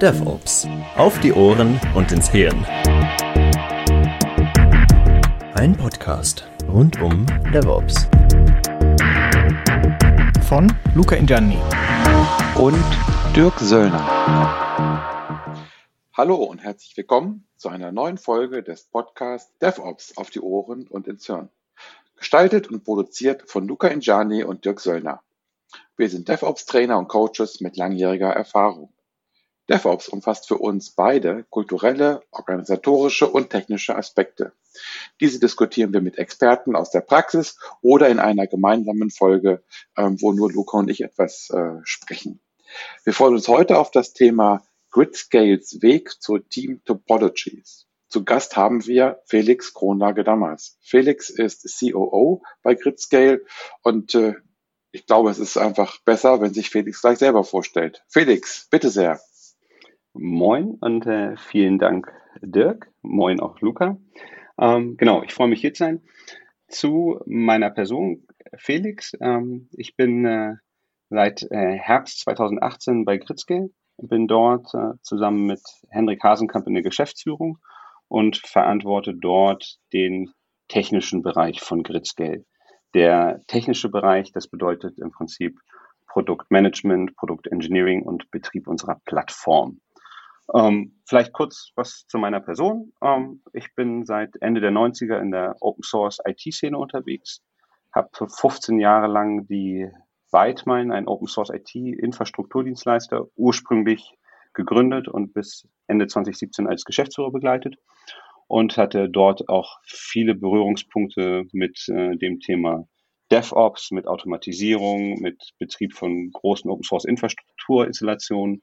DevOps. Auf die Ohren und ins Hirn. Ein Podcast rund um DevOps. Von Luca Ingianni. Und Dirk Söllner. Hallo und herzlich willkommen zu einer neuen Folge des Podcasts DevOps auf die Ohren und ins Hirn. Gestaltet und produziert von Luca Ingiani und Dirk Söllner. Wir sind DevOps-Trainer und Coaches mit langjähriger Erfahrung. DevOps umfasst für uns beide kulturelle, organisatorische und technische Aspekte. Diese diskutieren wir mit Experten aus der Praxis oder in einer gemeinsamen Folge, ähm, wo nur Luca und ich etwas äh, sprechen. Wir freuen uns heute auf das Thema Gridscales Weg zu Team Topologies. Zu Gast haben wir Felix Kronlage-Dammers. Felix ist COO bei Gridscale und äh, ich glaube, es ist einfach besser, wenn sich Felix gleich selber vorstellt. Felix, bitte sehr. Moin und äh, vielen Dank, Dirk. Moin auch Luca. Ähm, genau, ich freue mich hier zu sein. Zu meiner Person, Felix. Ähm, ich bin äh, seit äh, Herbst 2018 bei Gritzke, bin dort äh, zusammen mit Henrik Hasenkamp in der Geschäftsführung und verantworte dort den technischen Bereich von Gritzke. Der technische Bereich, das bedeutet im Prinzip Produktmanagement, Produktengineering und Betrieb unserer Plattform. Ähm, vielleicht kurz was zu meiner Person. Ähm, ich bin seit Ende der 90er in der Open Source IT-Szene unterwegs, habe 15 Jahre lang die Weidmine, ein Open Source IT-Infrastrukturdienstleister, ursprünglich gegründet und bis Ende 2017 als Geschäftsführer begleitet und hatte dort auch viele Berührungspunkte mit äh, dem Thema DevOps, mit Automatisierung, mit Betrieb von großen Open Source Infrastrukturinstallationen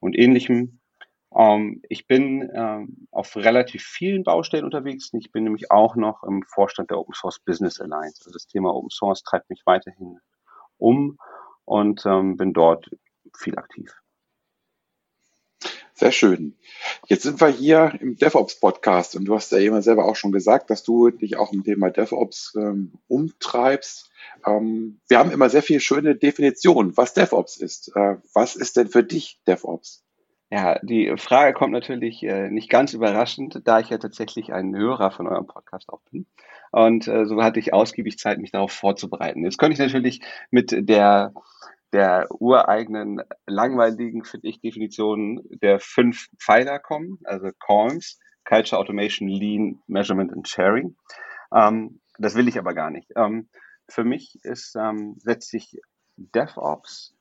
und ähnlichem. Ähm, ich bin ähm, auf relativ vielen Baustellen unterwegs. Ich bin nämlich auch noch im Vorstand der Open Source Business Alliance. Also das Thema Open Source treibt mich weiterhin um und ähm, bin dort viel aktiv. Sehr schön. Jetzt sind wir hier im DevOps-Podcast und du hast ja immer selber auch schon gesagt, dass du dich auch im Thema DevOps ähm, umtreibst. Ähm, wir haben immer sehr viele schöne Definitionen, was DevOps ist. Äh, was ist denn für dich DevOps? Ja, die Frage kommt natürlich äh, nicht ganz überraschend, da ich ja tatsächlich ein Hörer von eurem Podcast auch bin. Und äh, so hatte ich ausgiebig Zeit, mich darauf vorzubereiten. Jetzt könnte ich natürlich mit der der ureigenen, langweiligen, finde ich, Definition der fünf Pfeiler kommen, also CALMS, Culture Automation, Lean, Measurement and Sharing. Ähm, das will ich aber gar nicht. Ähm, für mich ist, ähm, setzt sich DevOps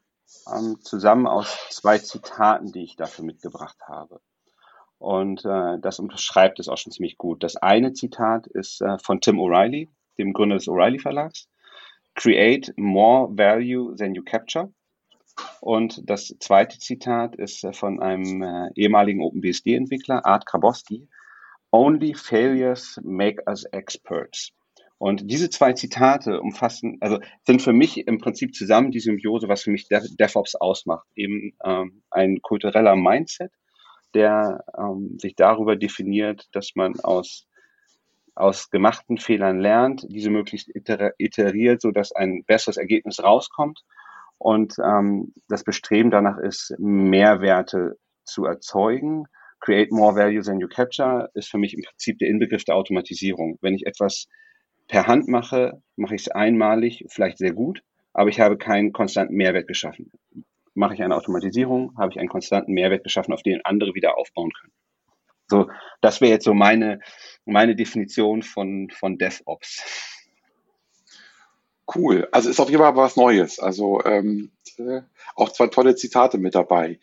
zusammen aus zwei Zitaten, die ich dafür mitgebracht habe. Und äh, das unterschreibt es auch schon ziemlich gut. Das eine Zitat ist äh, von Tim O'Reilly, dem Gründer des O'Reilly Verlags. Create more value than you capture. Und das zweite Zitat ist äh, von einem äh, ehemaligen OpenBSD-Entwickler, Art Grabowski. Only failures make us experts. Und diese zwei Zitate umfassen, also sind für mich im Prinzip zusammen die Symbiose, was für mich DevOps ausmacht. Eben ähm, ein kultureller Mindset, der ähm, sich darüber definiert, dass man aus, aus gemachten Fehlern lernt, diese möglichst iteriert, sodass ein besseres Ergebnis rauskommt. Und ähm, das Bestreben danach ist, Mehrwerte zu erzeugen. Create more value than you capture ist für mich im Prinzip der Inbegriff der Automatisierung. Wenn ich etwas per Hand mache, mache ich es einmalig, vielleicht sehr gut, aber ich habe keinen konstanten Mehrwert geschaffen. Mache ich eine Automatisierung, habe ich einen konstanten Mehrwert geschaffen, auf den andere wieder aufbauen können. So, das wäre jetzt so meine, meine Definition von, von DevOps. Cool. Also ist auf jeden Fall was Neues. Also ähm, äh, auch zwei tolle Zitate mit dabei.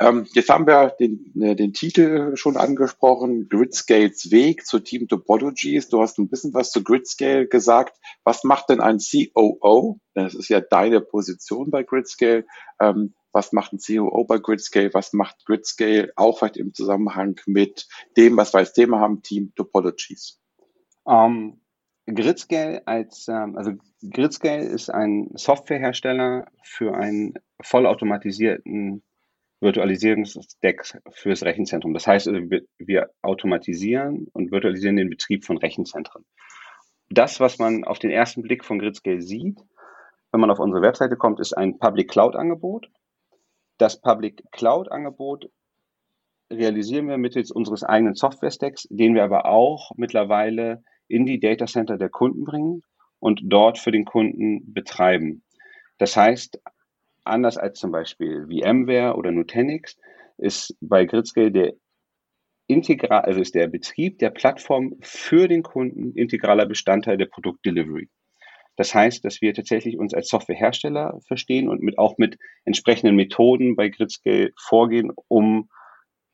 Ähm, jetzt haben wir den, äh, den Titel schon angesprochen, Gridscales Weg zu Team Topologies. Du hast ein bisschen was zu Gridscale gesagt. Was macht denn ein COO? Das ist ja deine Position bei Gridscale. Ähm, was macht ein COO bei Gridscale? Was macht Gridscale auch vielleicht im Zusammenhang mit dem, was wir als Thema haben, Team Topologies? Um, ähm, Gridscale als, ähm, also Gridscale ist ein Softwarehersteller für einen vollautomatisierten Virtualisierungsstack fürs Rechenzentrum. Das heißt, also, wir automatisieren und virtualisieren den Betrieb von Rechenzentren. Das, was man auf den ersten Blick von Gridscale sieht, wenn man auf unsere Webseite kommt, ist ein Public Cloud Angebot. Das Public Cloud Angebot realisieren wir mittels unseres eigenen Software-Stacks, den wir aber auch mittlerweile in die Data Center der Kunden bringen und dort für den Kunden betreiben. Das heißt, anders als zum Beispiel VMware oder Nutanix, ist bei Gridscale der integral, also ist der Betrieb der Plattform für den Kunden integraler Bestandteil der Produktdelivery. Das heißt, dass wir tatsächlich uns als Softwarehersteller verstehen und mit, auch mit entsprechenden Methoden bei Gridscale vorgehen, um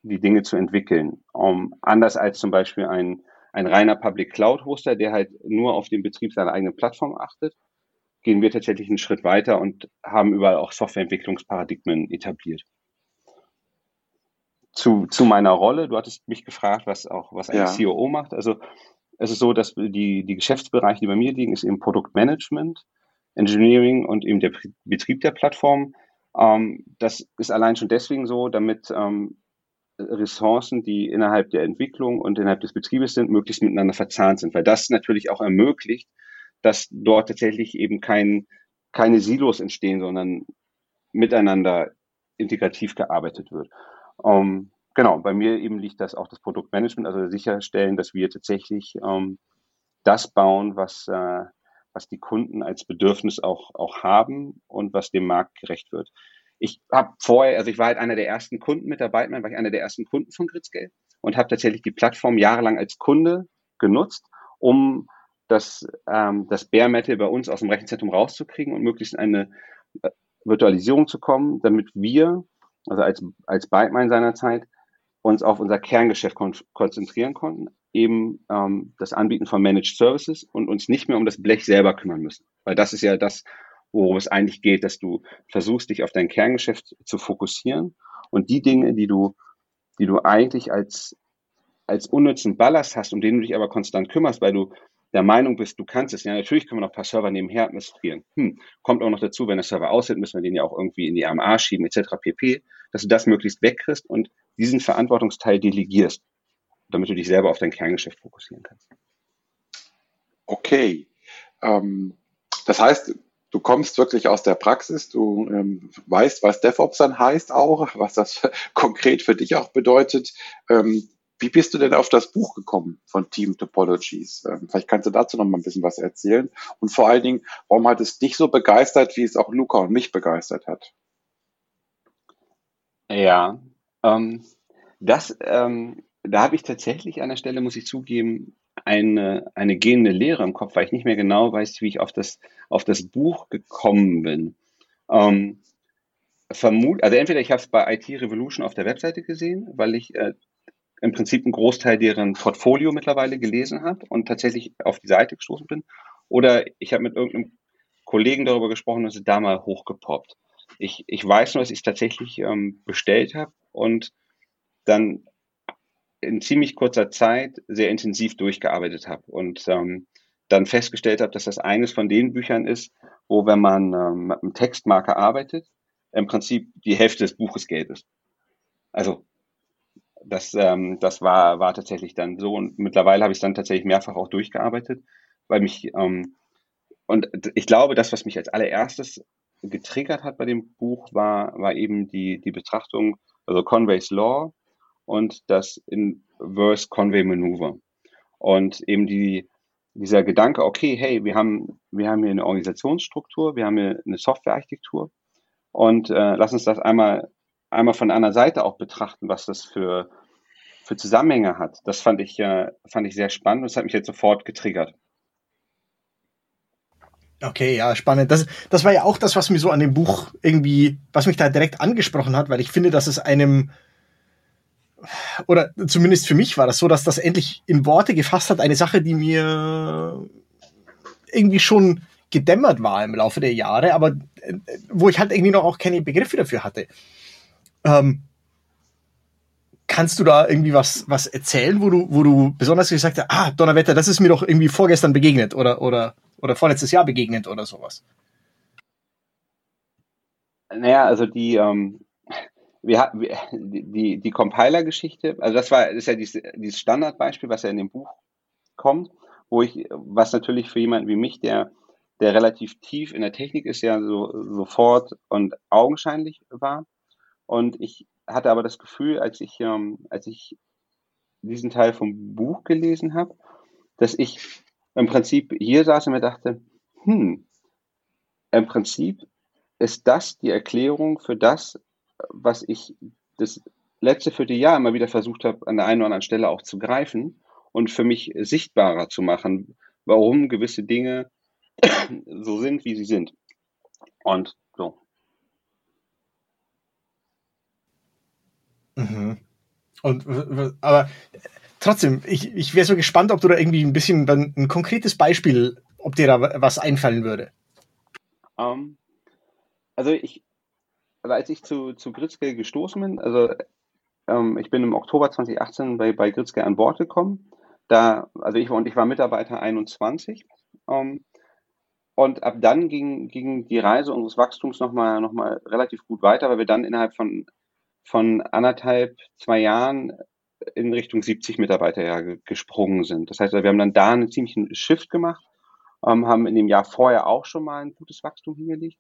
die Dinge zu entwickeln. Um, anders als zum Beispiel ein, ein reiner Public Cloud Hoster, der halt nur auf den Betrieb seiner eigenen Plattform achtet, gehen wir tatsächlich einen Schritt weiter und haben überall auch Softwareentwicklungsparadigmen etabliert. Zu, zu meiner Rolle, du hattest mich gefragt, was auch was ein ja. COO macht. Also es ist so, dass die, die Geschäftsbereiche, die bei mir liegen, ist eben Produktmanagement, Engineering und eben der Betrieb der Plattform. Ähm, das ist allein schon deswegen so, damit ähm, Ressourcen, die innerhalb der Entwicklung und innerhalb des Betriebes sind, möglichst miteinander verzahnt sind, weil das natürlich auch ermöglicht, dass dort tatsächlich eben kein, keine Silos entstehen, sondern miteinander integrativ gearbeitet wird. Um, genau, bei mir eben liegt das auch das Produktmanagement, also sicherstellen, dass wir tatsächlich ähm, das bauen, was, äh, was die Kunden als Bedürfnis auch, auch haben und was dem Markt gerecht wird. Ich habe vorher, also ich war halt einer der ersten Kunden mit dabei, war ich einer der ersten Kunden von Gridscale und habe tatsächlich die Plattform jahrelang als Kunde genutzt, um das, ähm, das Bare Metal bei uns aus dem Rechenzentrum rauszukriegen und möglichst in eine äh, Virtualisierung zu kommen, damit wir, also als, als Bytemine seinerzeit, uns auf unser Kerngeschäft kon konzentrieren konnten, eben ähm, das Anbieten von Managed Services und uns nicht mehr um das Blech selber kümmern müssen. Weil das ist ja das, worum es eigentlich geht, dass du versuchst, dich auf dein Kerngeschäft zu fokussieren und die Dinge, die du, die du eigentlich als, als unnützen Ballast hast, um den du dich aber konstant kümmerst, weil du der Meinung bist, du kannst es, ja, natürlich können wir noch ein paar Server nebenher administrieren. Hm, kommt auch noch dazu, wenn der Server aussieht, müssen wir den ja auch irgendwie in die AMA schieben, etc. pp, dass du das möglichst wegkriegst und diesen Verantwortungsteil delegierst, damit du dich selber auf dein Kerngeschäft fokussieren kannst. Okay. Ähm, das heißt, du kommst wirklich aus der Praxis, du ähm, weißt, was DevOps dann heißt auch, was das konkret für dich auch bedeutet. Ähm, wie bist du denn auf das Buch gekommen von Team Topologies? Ähm, vielleicht kannst du dazu noch mal ein bisschen was erzählen. Und vor allen Dingen, warum hat es dich so begeistert, wie es auch Luca und mich begeistert hat? Ja, ähm, das, ähm, da habe ich tatsächlich an der Stelle, muss ich zugeben, eine, eine gehende Lehre im Kopf, weil ich nicht mehr genau weiß, wie ich auf das, auf das Buch gekommen bin. Ähm, vermut, also entweder ich habe es bei IT Revolution auf der Webseite gesehen, weil ich äh, im Prinzip einen Großteil deren Portfolio mittlerweile gelesen habe und tatsächlich auf die Seite gestoßen bin. Oder ich habe mit irgendeinem Kollegen darüber gesprochen und ist da mal hochgepoppt. Ich, ich weiß nur, dass ich es tatsächlich ähm, bestellt habe und dann in ziemlich kurzer Zeit sehr intensiv durchgearbeitet habe und ähm, dann festgestellt habe, dass das eines von den Büchern ist, wo, wenn man ähm, mit einem Textmarker arbeitet, im Prinzip die Hälfte des Buches Geld ist. Also das, ähm, das war, war tatsächlich dann so. Und mittlerweile habe ich es dann tatsächlich mehrfach auch durchgearbeitet, weil mich, ähm, und ich glaube, das, was mich als allererstes getriggert hat bei dem Buch, war, war eben die, die Betrachtung, also Conway's Law und das Inverse Conway Maneuver. Und eben die, dieser Gedanke, okay, hey, wir haben, wir haben hier eine Organisationsstruktur, wir haben hier eine Softwarearchitektur und äh, lass uns das einmal einmal von einer Seite auch betrachten, was das für, für Zusammenhänge hat. Das fand ich, äh, fand ich sehr spannend und das hat mich jetzt sofort getriggert. Okay, ja, spannend. Das, das war ja auch das, was mir so an dem Buch irgendwie, was mich da direkt angesprochen hat, weil ich finde, dass es einem, oder zumindest für mich war das so, dass das endlich in Worte gefasst hat, eine Sache, die mir irgendwie schon gedämmert war im Laufe der Jahre, aber äh, wo ich halt irgendwie noch auch keine Begriffe dafür hatte. Ähm, kannst du da irgendwie was, was erzählen, wo du, wo du besonders gesagt hast, ah, Donnerwetter, das ist mir doch irgendwie vorgestern begegnet oder, oder, oder vorletztes Jahr begegnet oder sowas? Naja, also die, ähm, wir die, die Compiler-Geschichte, also das war, das ist ja dieses, dieses Standardbeispiel, was ja in dem Buch kommt, wo ich, was natürlich für jemanden wie mich, der, der relativ tief in der Technik ist, ja so sofort und augenscheinlich war. Und ich hatte aber das Gefühl, als ich, ähm, als ich diesen Teil vom Buch gelesen habe, dass ich im Prinzip hier saß und mir dachte, hm, im Prinzip ist das die Erklärung für das, was ich das letzte Vierteljahr immer wieder versucht habe, an der einen oder anderen Stelle auch zu greifen und für mich sichtbarer zu machen, warum gewisse Dinge so sind, wie sie sind. Und so. Mhm. Und, aber trotzdem, ich, ich wäre so gespannt, ob du da irgendwie ein bisschen ein konkretes Beispiel, ob dir da was einfallen würde. Um, ähm, also ich, also als ich zu, zu Gritzke gestoßen bin, also ähm, ich bin im Oktober 2018 bei, bei Gritzke an Bord gekommen. Da, also ich war und ich war Mitarbeiter 21. Ähm, und ab dann ging, ging die Reise unseres Wachstums nochmal noch mal relativ gut weiter, weil wir dann innerhalb von, von anderthalb, zwei Jahren in Richtung 70 Mitarbeiter ja gesprungen sind. Das heißt, wir haben dann da einen ziemlichen Shift gemacht, ähm, haben in dem Jahr vorher auch schon mal ein gutes Wachstum hingelegt.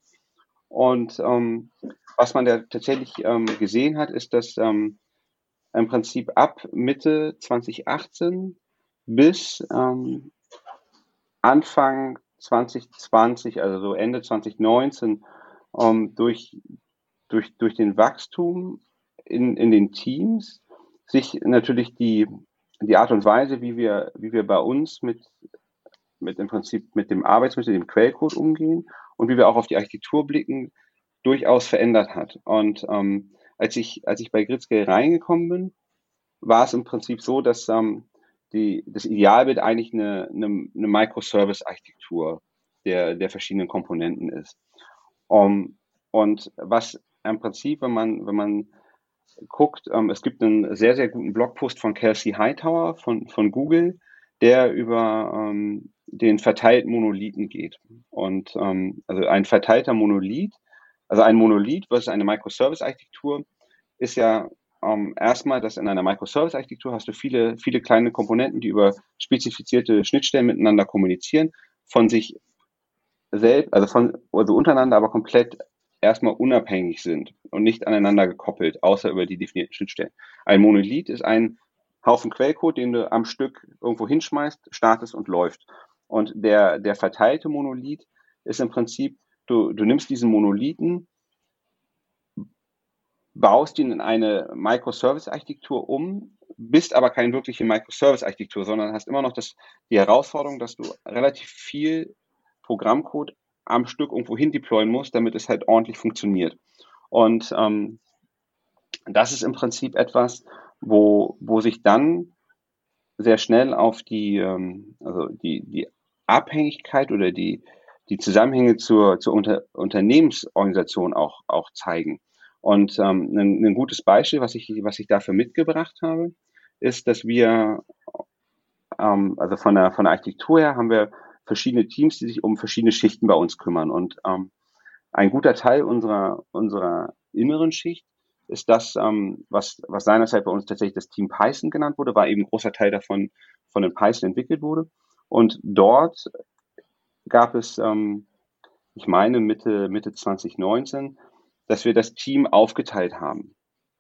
Und ähm, was man da tatsächlich ähm, gesehen hat, ist, dass ähm, im Prinzip ab Mitte 2018 bis ähm, Anfang 2020, also so Ende 2019, ähm, durch, durch, durch den Wachstum in, in den Teams sich natürlich die, die Art und Weise, wie wir, wie wir bei uns mit, mit im Prinzip mit dem Arbeitsmittel, dem Quellcode umgehen und wie wir auch auf die Architektur blicken, durchaus verändert hat. Und ähm, als ich, als ich bei Gritzke reingekommen bin, war es im Prinzip so, dass ähm, die, das Idealbild eigentlich eine, eine, eine Microservice-Architektur der, der verschiedenen Komponenten ist. Um, und was im Prinzip, wenn man, wenn man guckt, ähm, es gibt einen sehr, sehr guten Blogpost von Kelsey Hightower von, von Google, der über ähm, den verteilten Monolithen geht. Und ähm, also ein verteilter Monolith, also ein Monolith, ist eine Microservice-Architektur, ist ja ähm, erstmal, dass in einer Microservice-Architektur hast du viele, viele kleine Komponenten, die über spezifizierte Schnittstellen miteinander kommunizieren, von sich selbst, also von, also untereinander aber komplett erstmal unabhängig sind und nicht aneinander gekoppelt, außer über die definierten Schnittstellen. Ein Monolith ist ein Haufen Quellcode, den du am Stück irgendwo hinschmeißt, startest und läuft. Und der, der verteilte Monolith ist im Prinzip, du, du nimmst diesen Monolithen, baust ihn in eine Microservice-Architektur um, bist aber keine wirkliche Microservice-Architektur, sondern hast immer noch das, die Herausforderung, dass du relativ viel Programmcode am Stück irgendwo hin deployen musst, damit es halt ordentlich funktioniert. Und ähm, das ist im Prinzip etwas, wo, wo sich dann sehr schnell auf die, ähm, also die, die Abhängigkeit oder die, die Zusammenhänge zur, zur Unter Unternehmensorganisation auch, auch zeigen. Und ähm, ein, ein gutes Beispiel, was ich, was ich dafür mitgebracht habe, ist, dass wir, ähm, also von der, von der Architektur her haben wir verschiedene Teams, die sich um verschiedene Schichten bei uns kümmern. Und ähm, ein guter Teil unserer, unserer inneren Schicht ist das, ähm, was, was seinerzeit bei uns tatsächlich das Team Python genannt wurde, war eben ein großer Teil davon von den Python entwickelt wurde. Und dort gab es, ähm, ich meine Mitte, Mitte 2019, dass wir das Team aufgeteilt haben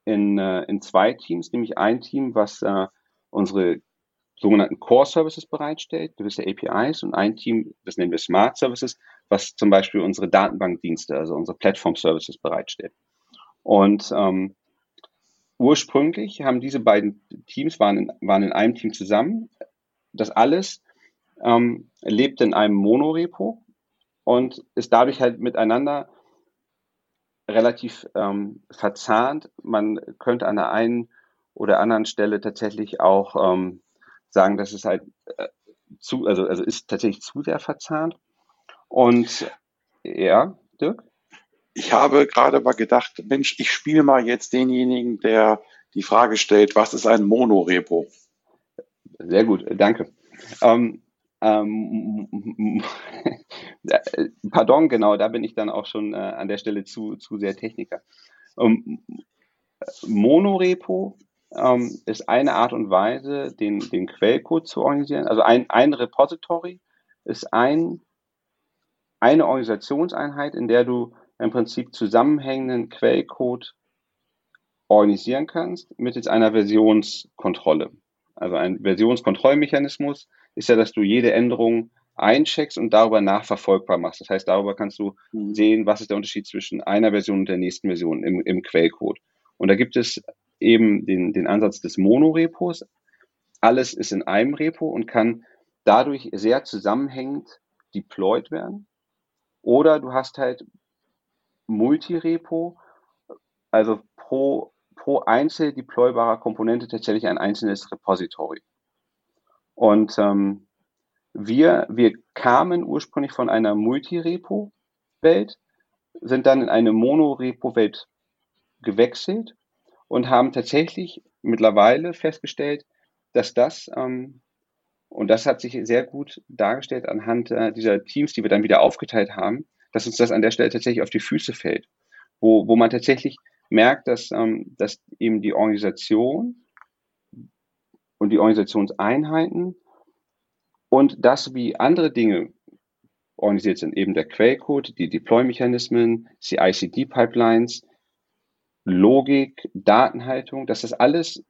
in, äh, in zwei Teams, nämlich ein Team, was äh, unsere sogenannten Core Services bereitstellt, gewisse APIs und ein Team, das nennen wir Smart Services, was zum Beispiel unsere Datenbankdienste, also unsere Platform Services bereitstellt. Und ähm, ursprünglich haben diese beiden Teams waren in, waren in einem Team zusammen. Das alles ähm, lebt in einem Monorepo und ist dadurch halt miteinander relativ ähm, verzahnt. Man könnte an der einen oder anderen Stelle tatsächlich auch ähm, sagen, dass es halt äh, zu, also, also ist tatsächlich zu sehr verzahnt. Und ja, Dirk? Ich habe gerade mal gedacht, Mensch, ich spiele mal jetzt denjenigen, der die Frage stellt, was ist ein Monorepo? Sehr gut, danke. Ähm, ähm, pardon, genau, da bin ich dann auch schon äh, an der Stelle zu, zu sehr Techniker. Ähm, Monorepo ähm, ist eine Art und Weise, den, den Quellcode zu organisieren. Also ein, ein Repository ist ein, eine Organisationseinheit, in der du im Prinzip zusammenhängenden Quellcode organisieren kannst mittels einer Versionskontrolle. Also ein Versionskontrollmechanismus ist ja, dass du jede Änderung eincheckst und darüber nachverfolgbar machst. Das heißt, darüber kannst du mhm. sehen, was ist der Unterschied zwischen einer Version und der nächsten Version im, im Quellcode. Und da gibt es eben den, den Ansatz des Monorepos. Alles ist in einem Repo und kann dadurch sehr zusammenhängend deployed werden. Oder du hast halt Multirepo, also pro, pro einzel deploybarer Komponente tatsächlich ein einzelnes Repository. Und ähm, wir, wir kamen ursprünglich von einer Multirepo-Welt, sind dann in eine Monorepo-Welt gewechselt und haben tatsächlich mittlerweile festgestellt, dass das, ähm, und das hat sich sehr gut dargestellt anhand äh, dieser Teams, die wir dann wieder aufgeteilt haben, dass uns das an der Stelle tatsächlich auf die Füße fällt, wo, wo man tatsächlich merkt, dass, ähm, dass eben die Organisation und die Organisationseinheiten und das, wie andere Dinge organisiert sind, eben der Quellcode, die Deploy-Mechanismen, CI-CD-Pipelines, Logik, Datenhaltung, dass das alles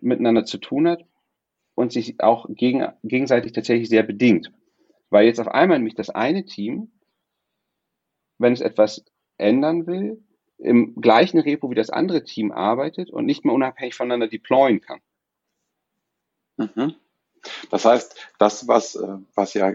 miteinander zu tun hat und sich auch gegen, gegenseitig tatsächlich sehr bedingt. Weil jetzt auf einmal nämlich das eine Team, wenn es etwas ändern will, im gleichen Repo wie das andere Team arbeitet und nicht mehr unabhängig voneinander deployen kann. Mhm. Das heißt, das, was, äh, was ja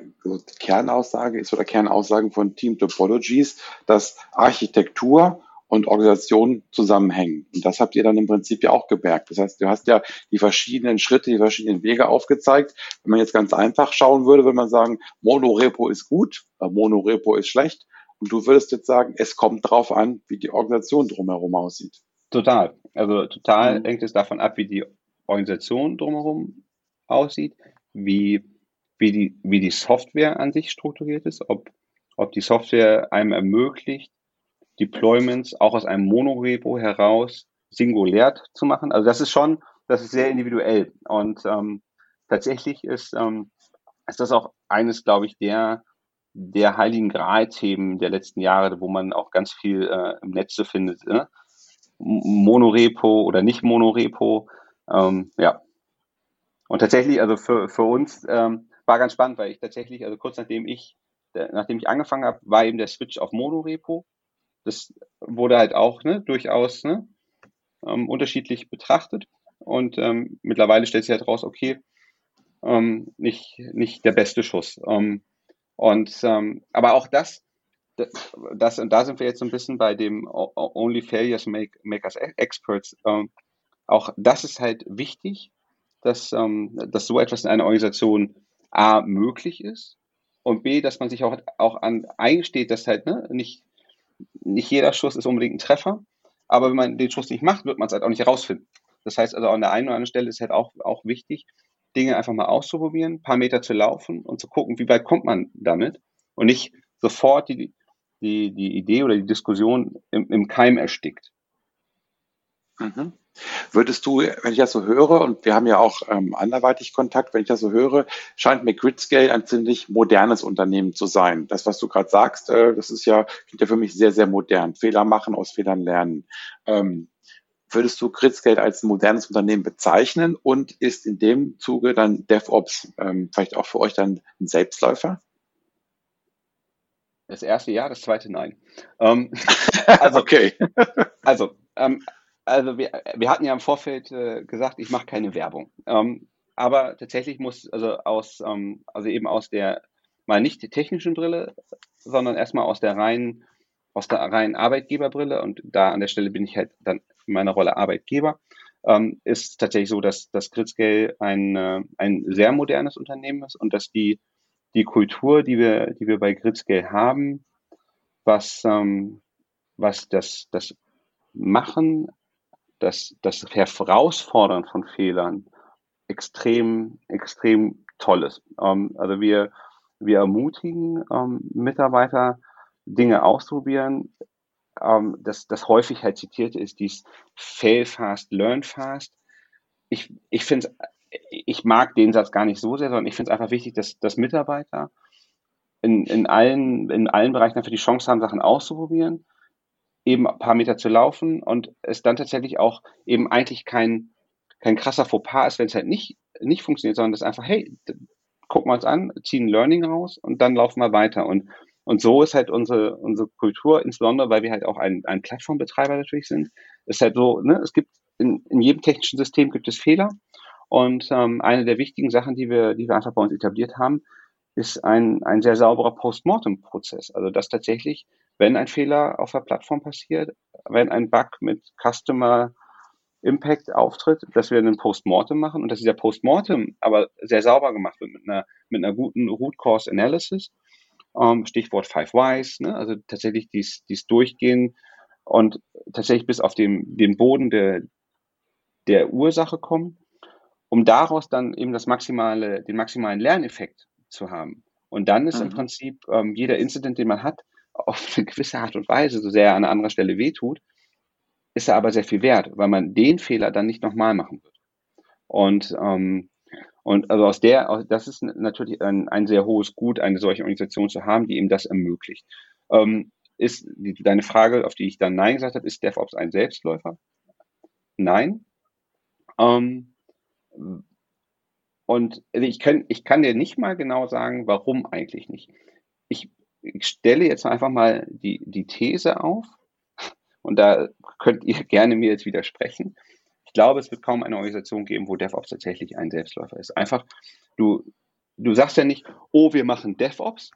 Kernaussage ist oder Kernaussagen von Team Topologies, dass Architektur und Organisation zusammenhängen. Und das habt ihr dann im Prinzip ja auch gemerkt. Das heißt, du hast ja die verschiedenen Schritte, die verschiedenen Wege aufgezeigt. Wenn man jetzt ganz einfach schauen würde, würde man sagen, Monorepo ist gut, Monorepo ist schlecht. Und du würdest jetzt sagen, es kommt darauf an, wie die Organisation drumherum aussieht. Total. Also total mhm. hängt es davon ab, wie die Organisation drumherum aussieht, wie, wie, die, wie die Software an sich strukturiert ist, ob, ob die Software einem ermöglicht, Deployments auch aus einem Monorepo heraus singulär zu machen. Also das ist schon, das ist sehr individuell. Und ähm, tatsächlich ist, ähm, ist das auch eines, glaube ich, der, der heiligen Gral-Themen der letzten Jahre, wo man auch ganz viel äh, im Netz zu findet. Ne? Monorepo oder nicht Monorepo. Ähm, ja, und tatsächlich, also für, für uns ähm, war ganz spannend, weil ich tatsächlich, also kurz nachdem ich, nachdem ich angefangen habe, war eben der Switch auf Monorepo. Das wurde halt auch ne, durchaus ne, ähm, unterschiedlich betrachtet. Und ähm, mittlerweile stellt sich halt raus, okay, ähm, nicht, nicht der beste Schuss. Ähm, und ähm, aber auch das, das, und da sind wir jetzt so ein bisschen bei dem Only Failures Make, make Us Experts. Ähm, auch das ist halt wichtig, dass, dass so etwas in einer Organisation A möglich ist und B, dass man sich auch, auch an eingesteht, dass halt ne, nicht, nicht jeder Schuss ist unbedingt ein Treffer, aber wenn man den Schuss nicht macht, wird man es halt auch nicht herausfinden. Das heißt also an der einen oder anderen Stelle ist halt auch, auch wichtig, Dinge einfach mal auszuprobieren, ein paar Meter zu laufen und zu gucken, wie weit kommt man damit und nicht sofort die, die, die Idee oder die Diskussion im, im Keim erstickt. Mhm. Würdest du, wenn ich das so höre, und wir haben ja auch ähm, anderweitig Kontakt, wenn ich das so höre, scheint mir Gridscale ein ziemlich modernes Unternehmen zu sein. Das, was du gerade sagst, äh, das ist ja, klingt ja für mich sehr, sehr modern. Fehler machen, aus Fehlern lernen. Ähm, würdest du Gridscale als ein modernes Unternehmen bezeichnen und ist in dem Zuge dann DevOps ähm, vielleicht auch für euch dann ein Selbstläufer? Das erste ja, das zweite nein. Ähm, also, okay. also, ähm, also wir, wir hatten ja im Vorfeld äh, gesagt, ich mache keine Werbung. Ähm, aber tatsächlich muss, also aus, ähm, also eben aus der, mal nicht die technischen Brille, sondern erstmal aus der reinen, aus der reinen Arbeitgeberbrille und da an der Stelle bin ich halt dann in meiner Rolle Arbeitgeber, ähm, ist tatsächlich so, dass das Gridscale ein, äh, ein sehr modernes Unternehmen ist und dass die, die Kultur, die wir, die wir bei Gridscale haben, was, ähm, was das, das Machen das, das Herausfordern von Fehlern extrem, extrem toll ist. Ähm, also wir, wir ermutigen ähm, Mitarbeiter, Dinge auszuprobieren. Ähm, das, das häufig halt zitierte ist dies Fail fast, learn fast. Ich, ich finde ich mag den Satz gar nicht so sehr, sondern ich finde es einfach wichtig, dass, dass Mitarbeiter in, in, allen, in allen Bereichen einfach die Chance haben, Sachen auszuprobieren eben ein paar Meter zu laufen und es dann tatsächlich auch eben eigentlich kein, kein krasser Fauxpas ist, wenn es halt nicht, nicht funktioniert, sondern das einfach, hey, gucken wir uns an, ziehen Learning raus und dann laufen wir weiter. Und, und so ist halt unsere, unsere Kultur, insbesondere weil wir halt auch ein, ein Plattformbetreiber natürlich sind, ist halt so, ne, es gibt in, in jedem technischen System gibt es Fehler. Und ähm, eine der wichtigen Sachen, die wir, die wir einfach bei uns etabliert haben, ist ein, ein sehr sauberer Postmortem-Prozess. Also dass tatsächlich, wenn ein Fehler auf der Plattform passiert, wenn ein Bug mit Customer Impact auftritt, dass wir einen Postmortem machen und dass dieser Postmortem aber sehr sauber gemacht wird mit einer, mit einer guten Root Cause Analysis. Ähm, Stichwort Five Whys, ne? also tatsächlich dies, dies durchgehen und tatsächlich bis auf den, den Boden der, der Ursache kommen, um daraus dann eben das maximale, den maximalen Lerneffekt zu haben. Und dann ist mhm. im Prinzip ähm, jeder Incident, den man hat, auf eine gewisse Art und Weise, so sehr an einer anderen Stelle wehtut, ist er aber sehr viel wert, weil man den Fehler dann nicht nochmal machen wird. Und, ähm, und also aus der, das ist natürlich ein, ein sehr hohes Gut, eine solche Organisation zu haben, die ihm das ermöglicht. Ähm, ist die, deine Frage, auf die ich dann Nein gesagt habe, ist DevOps ein Selbstläufer? Nein. Ähm, und also ich, kann, ich kann dir nicht mal genau sagen, warum eigentlich nicht. Ich, ich stelle jetzt einfach mal die, die These auf, und da könnt ihr gerne mir jetzt widersprechen. Ich glaube, es wird kaum eine Organisation geben, wo DevOps tatsächlich ein Selbstläufer ist. Einfach, du, du sagst ja nicht, oh, wir machen DevOps.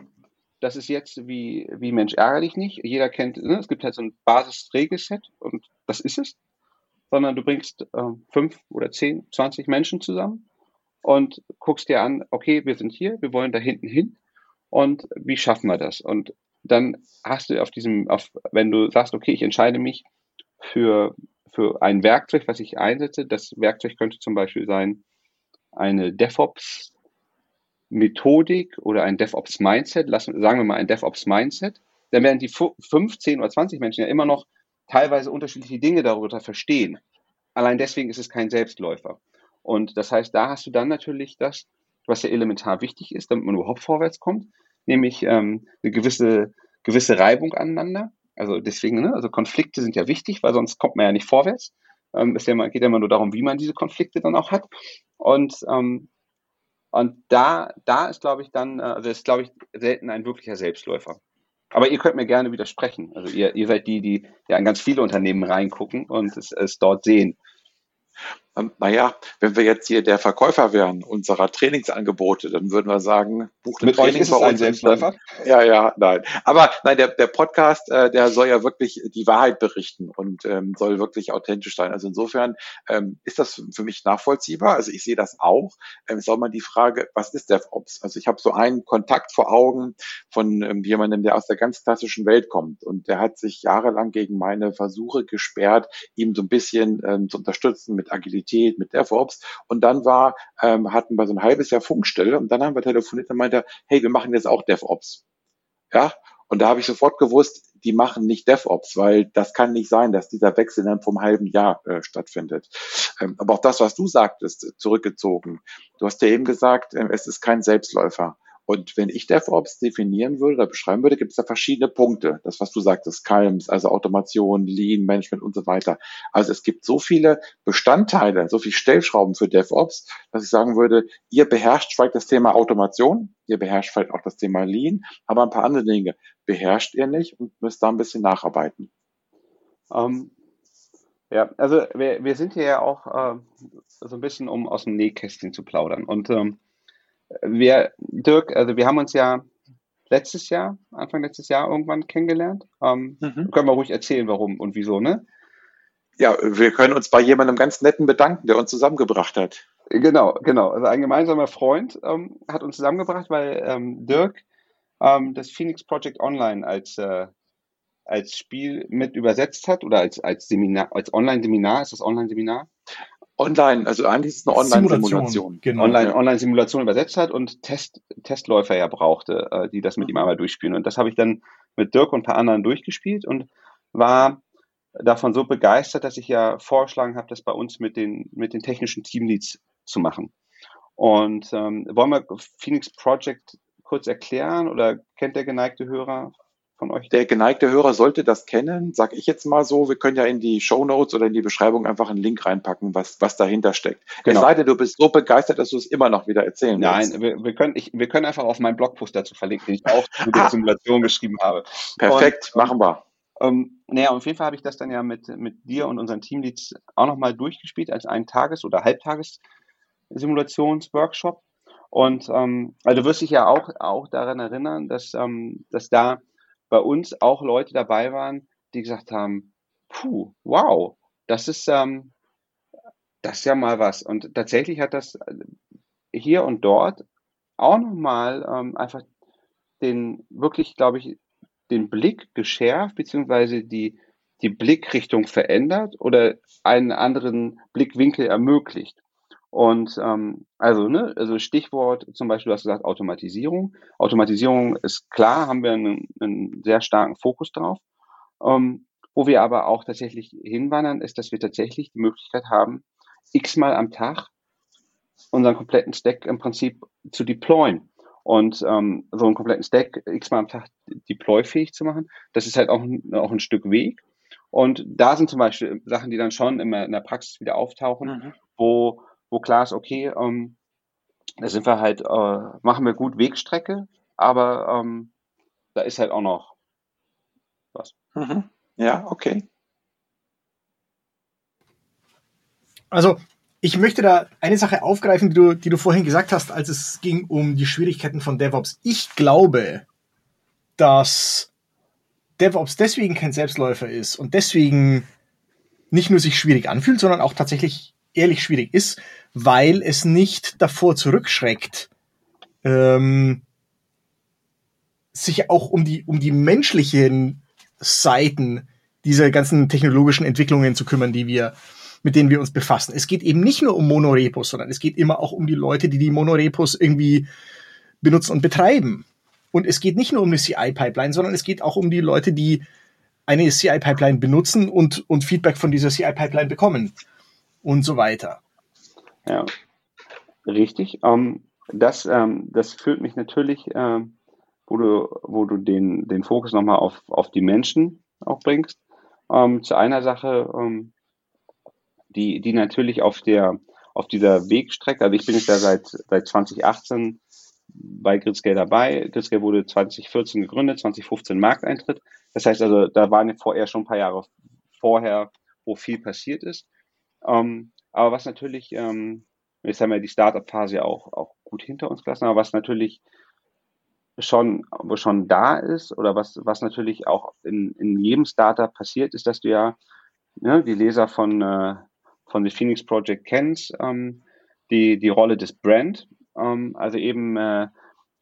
Das ist jetzt wie, wie Mensch ärgerlich nicht. Jeder kennt, ne? es gibt halt so ein Basis-Regelset und das ist es. Sondern du bringst äh, fünf oder zehn, zwanzig Menschen zusammen und guckst dir an, okay, wir sind hier, wir wollen da hinten hin und wie schaffen wir das? Und dann hast du auf diesem, auf, wenn du sagst, okay, ich entscheide mich für, für ein Werkzeug, was ich einsetze, das Werkzeug könnte zum Beispiel sein eine DevOps Methodik oder ein DevOps Mindset, lassen, sagen wir mal ein DevOps Mindset, dann werden die 15 oder 20 Menschen ja immer noch teilweise unterschiedliche Dinge darüber verstehen. Allein deswegen ist es kein Selbstläufer. Und das heißt, da hast du dann natürlich das, was ja elementar wichtig ist, damit man überhaupt vorwärts kommt, nämlich ähm, eine gewisse, gewisse Reibung aneinander. Also deswegen, ne, also Konflikte sind ja wichtig, weil sonst kommt man ja nicht vorwärts. Ähm, es ja mal, geht ja immer nur darum, wie man diese Konflikte dann auch hat. Und, ähm, und da, da ist, glaube ich, dann, äh, also ist, glaube ich, selten ein wirklicher Selbstläufer. Aber ihr könnt mir gerne widersprechen. Also ihr, ihr seid die, die ja in ganz viele Unternehmen reingucken und es, es dort sehen. Ähm, naja, wenn wir jetzt hier der Verkäufer wären unserer Trainingsangebote, dann würden wir sagen, bucht Mit Training euch ist bei uns. ein Selbstläufer? Ja, ja, nein. Aber nein, der, der Podcast, äh, der soll ja wirklich die Wahrheit berichten und ähm, soll wirklich authentisch sein. Also insofern ähm, ist das für mich nachvollziehbar. Also ich sehe das auch. Ähm, ist auch mal die Frage, was ist DevOps? Also ich habe so einen Kontakt vor Augen von ähm, jemandem, der aus der ganz klassischen Welt kommt und der hat sich jahrelang gegen meine Versuche gesperrt, ihm so ein bisschen ähm, zu unterstützen mit Agilität, mit DevOps. Und dann war, ähm, hatten wir so ein halbes Jahr Funkstelle und dann haben wir telefoniert und meinte, hey, wir machen jetzt auch DevOps. Ja, und da habe ich sofort gewusst, die machen nicht DevOps, weil das kann nicht sein, dass dieser Wechsel dann vom halben Jahr äh, stattfindet. Ähm, aber auch das, was du sagtest, zurückgezogen. Du hast ja eben gesagt, äh, es ist kein Selbstläufer. Und wenn ich DevOps definieren würde oder beschreiben würde, gibt es da verschiedene Punkte. Das, was du sagtest, Calms, also Automation, Lean Management und so weiter. Also es gibt so viele Bestandteile, so viele Stellschrauben für DevOps, dass ich sagen würde, ihr beherrscht vielleicht das Thema Automation, ihr beherrscht vielleicht auch das Thema Lean, aber ein paar andere Dinge beherrscht ihr nicht und müsst da ein bisschen nacharbeiten. Um, ähm, ja, also wir, wir sind hier ja auch äh, so ein bisschen, um aus dem Nähkästchen zu plaudern. Und ähm, wir, Dirk, also wir haben uns ja letztes Jahr, Anfang letztes Jahr irgendwann kennengelernt. Ähm, mhm. Können wir ruhig erzählen, warum und wieso, ne? Ja, wir können uns bei jemandem ganz netten bedanken, der uns zusammengebracht hat. Genau, genau. Also ein gemeinsamer Freund ähm, hat uns zusammengebracht, weil ähm, Dirk ähm, das Phoenix Project Online als, äh, als Spiel mit übersetzt hat oder als, als Seminar, als Online-Seminar, ist das Online-Seminar? Online, also eigentlich ist es eine Online-Simulation. Genau. Online, Online-Simulation übersetzt hat und Test, Testläufer ja brauchte, äh, die das mit ihm einmal durchspielen. Und das habe ich dann mit Dirk und ein paar anderen durchgespielt und war davon so begeistert, dass ich ja vorgeschlagen habe, das bei uns mit den, mit den technischen Teamleads zu machen. Und ähm, wollen wir Phoenix Project kurz erklären oder kennt der geneigte Hörer von euch? Der geneigte Hörer sollte das kennen, sag ich jetzt mal so. Wir können ja in die Show Notes oder in die Beschreibung einfach einen Link reinpacken, was, was dahinter steckt. Genau. Es sei denn, du bist so begeistert, dass du es immer noch wieder erzählen willst. Nein, wir, wir, können, ich, wir können einfach auf meinen Blogpost dazu verlinken, den ich auch zu der. Simulation geschrieben habe. Perfekt, und, machen wir. Ähm, naja, auf jeden Fall habe ich das dann ja mit, mit dir und unseren Teamleads auch nochmal durchgespielt als einen Tages- oder Halbtages-Simulationsworkshop. Und ähm, also du wirst dich ja auch, auch daran erinnern, dass, ähm, dass da bei uns auch Leute dabei waren, die gesagt haben, puh, wow, das ist, ähm, das ist ja mal was. Und tatsächlich hat das hier und dort auch nochmal ähm, einfach den wirklich, glaube ich, den Blick geschärft, beziehungsweise die, die Blickrichtung verändert oder einen anderen Blickwinkel ermöglicht. Und ähm, also, ne, also Stichwort zum Beispiel, du hast gesagt, Automatisierung. Automatisierung ist klar, haben wir einen, einen sehr starken Fokus drauf. Ähm, wo wir aber auch tatsächlich hinwandern, ist, dass wir tatsächlich die Möglichkeit haben, x-mal am Tag unseren kompletten Stack im Prinzip zu deployen. Und ähm, so einen kompletten Stack x-mal am Tag deployfähig zu machen, das ist halt auch, auch ein Stück Weg. Und da sind zum Beispiel Sachen, die dann schon immer in der Praxis wieder auftauchen, mhm. wo wo klar ist, okay, ähm, da sind wir halt, äh, machen wir gut Wegstrecke, aber ähm, da ist halt auch noch was. Mhm. Ja, okay. Also, ich möchte da eine Sache aufgreifen, die du, die du vorhin gesagt hast, als es ging um die Schwierigkeiten von DevOps. Ich glaube, dass DevOps deswegen kein Selbstläufer ist und deswegen nicht nur sich schwierig anfühlt, sondern auch tatsächlich ehrlich schwierig ist, weil es nicht davor zurückschreckt, ähm, sich auch um die, um die menschlichen Seiten dieser ganzen technologischen Entwicklungen zu kümmern, die wir, mit denen wir uns befassen. Es geht eben nicht nur um Monorepos, sondern es geht immer auch um die Leute, die die Monorepos irgendwie benutzen und betreiben. Und es geht nicht nur um eine CI-Pipeline, sondern es geht auch um die Leute, die eine CI-Pipeline benutzen und, und Feedback von dieser CI-Pipeline bekommen und so weiter. Ja, richtig. Ähm, das, ähm, das führt mich natürlich, ähm, wo du, wo du den, den Fokus nochmal auf, auf die Menschen auch bringst, ähm, zu einer Sache, ähm, die, die natürlich auf der, auf dieser Wegstrecke, also ich bin jetzt ja seit, seit 2018 bei Gridscale dabei. Gridscale wurde 2014 gegründet, 2015 Markteintritt. Das heißt also, da waren vorher schon ein paar Jahre vorher, wo viel passiert ist. Ähm, aber was natürlich, ähm, jetzt haben wir die Startup-Phase ja auch, auch gut hinter uns gelassen, aber was natürlich schon, schon da ist oder was, was natürlich auch in, in jedem Startup passiert, ist, dass du ja ne, die Leser von, äh, von The Phoenix Project kennst, ähm, die, die Rolle des Brand, ähm, also eben äh,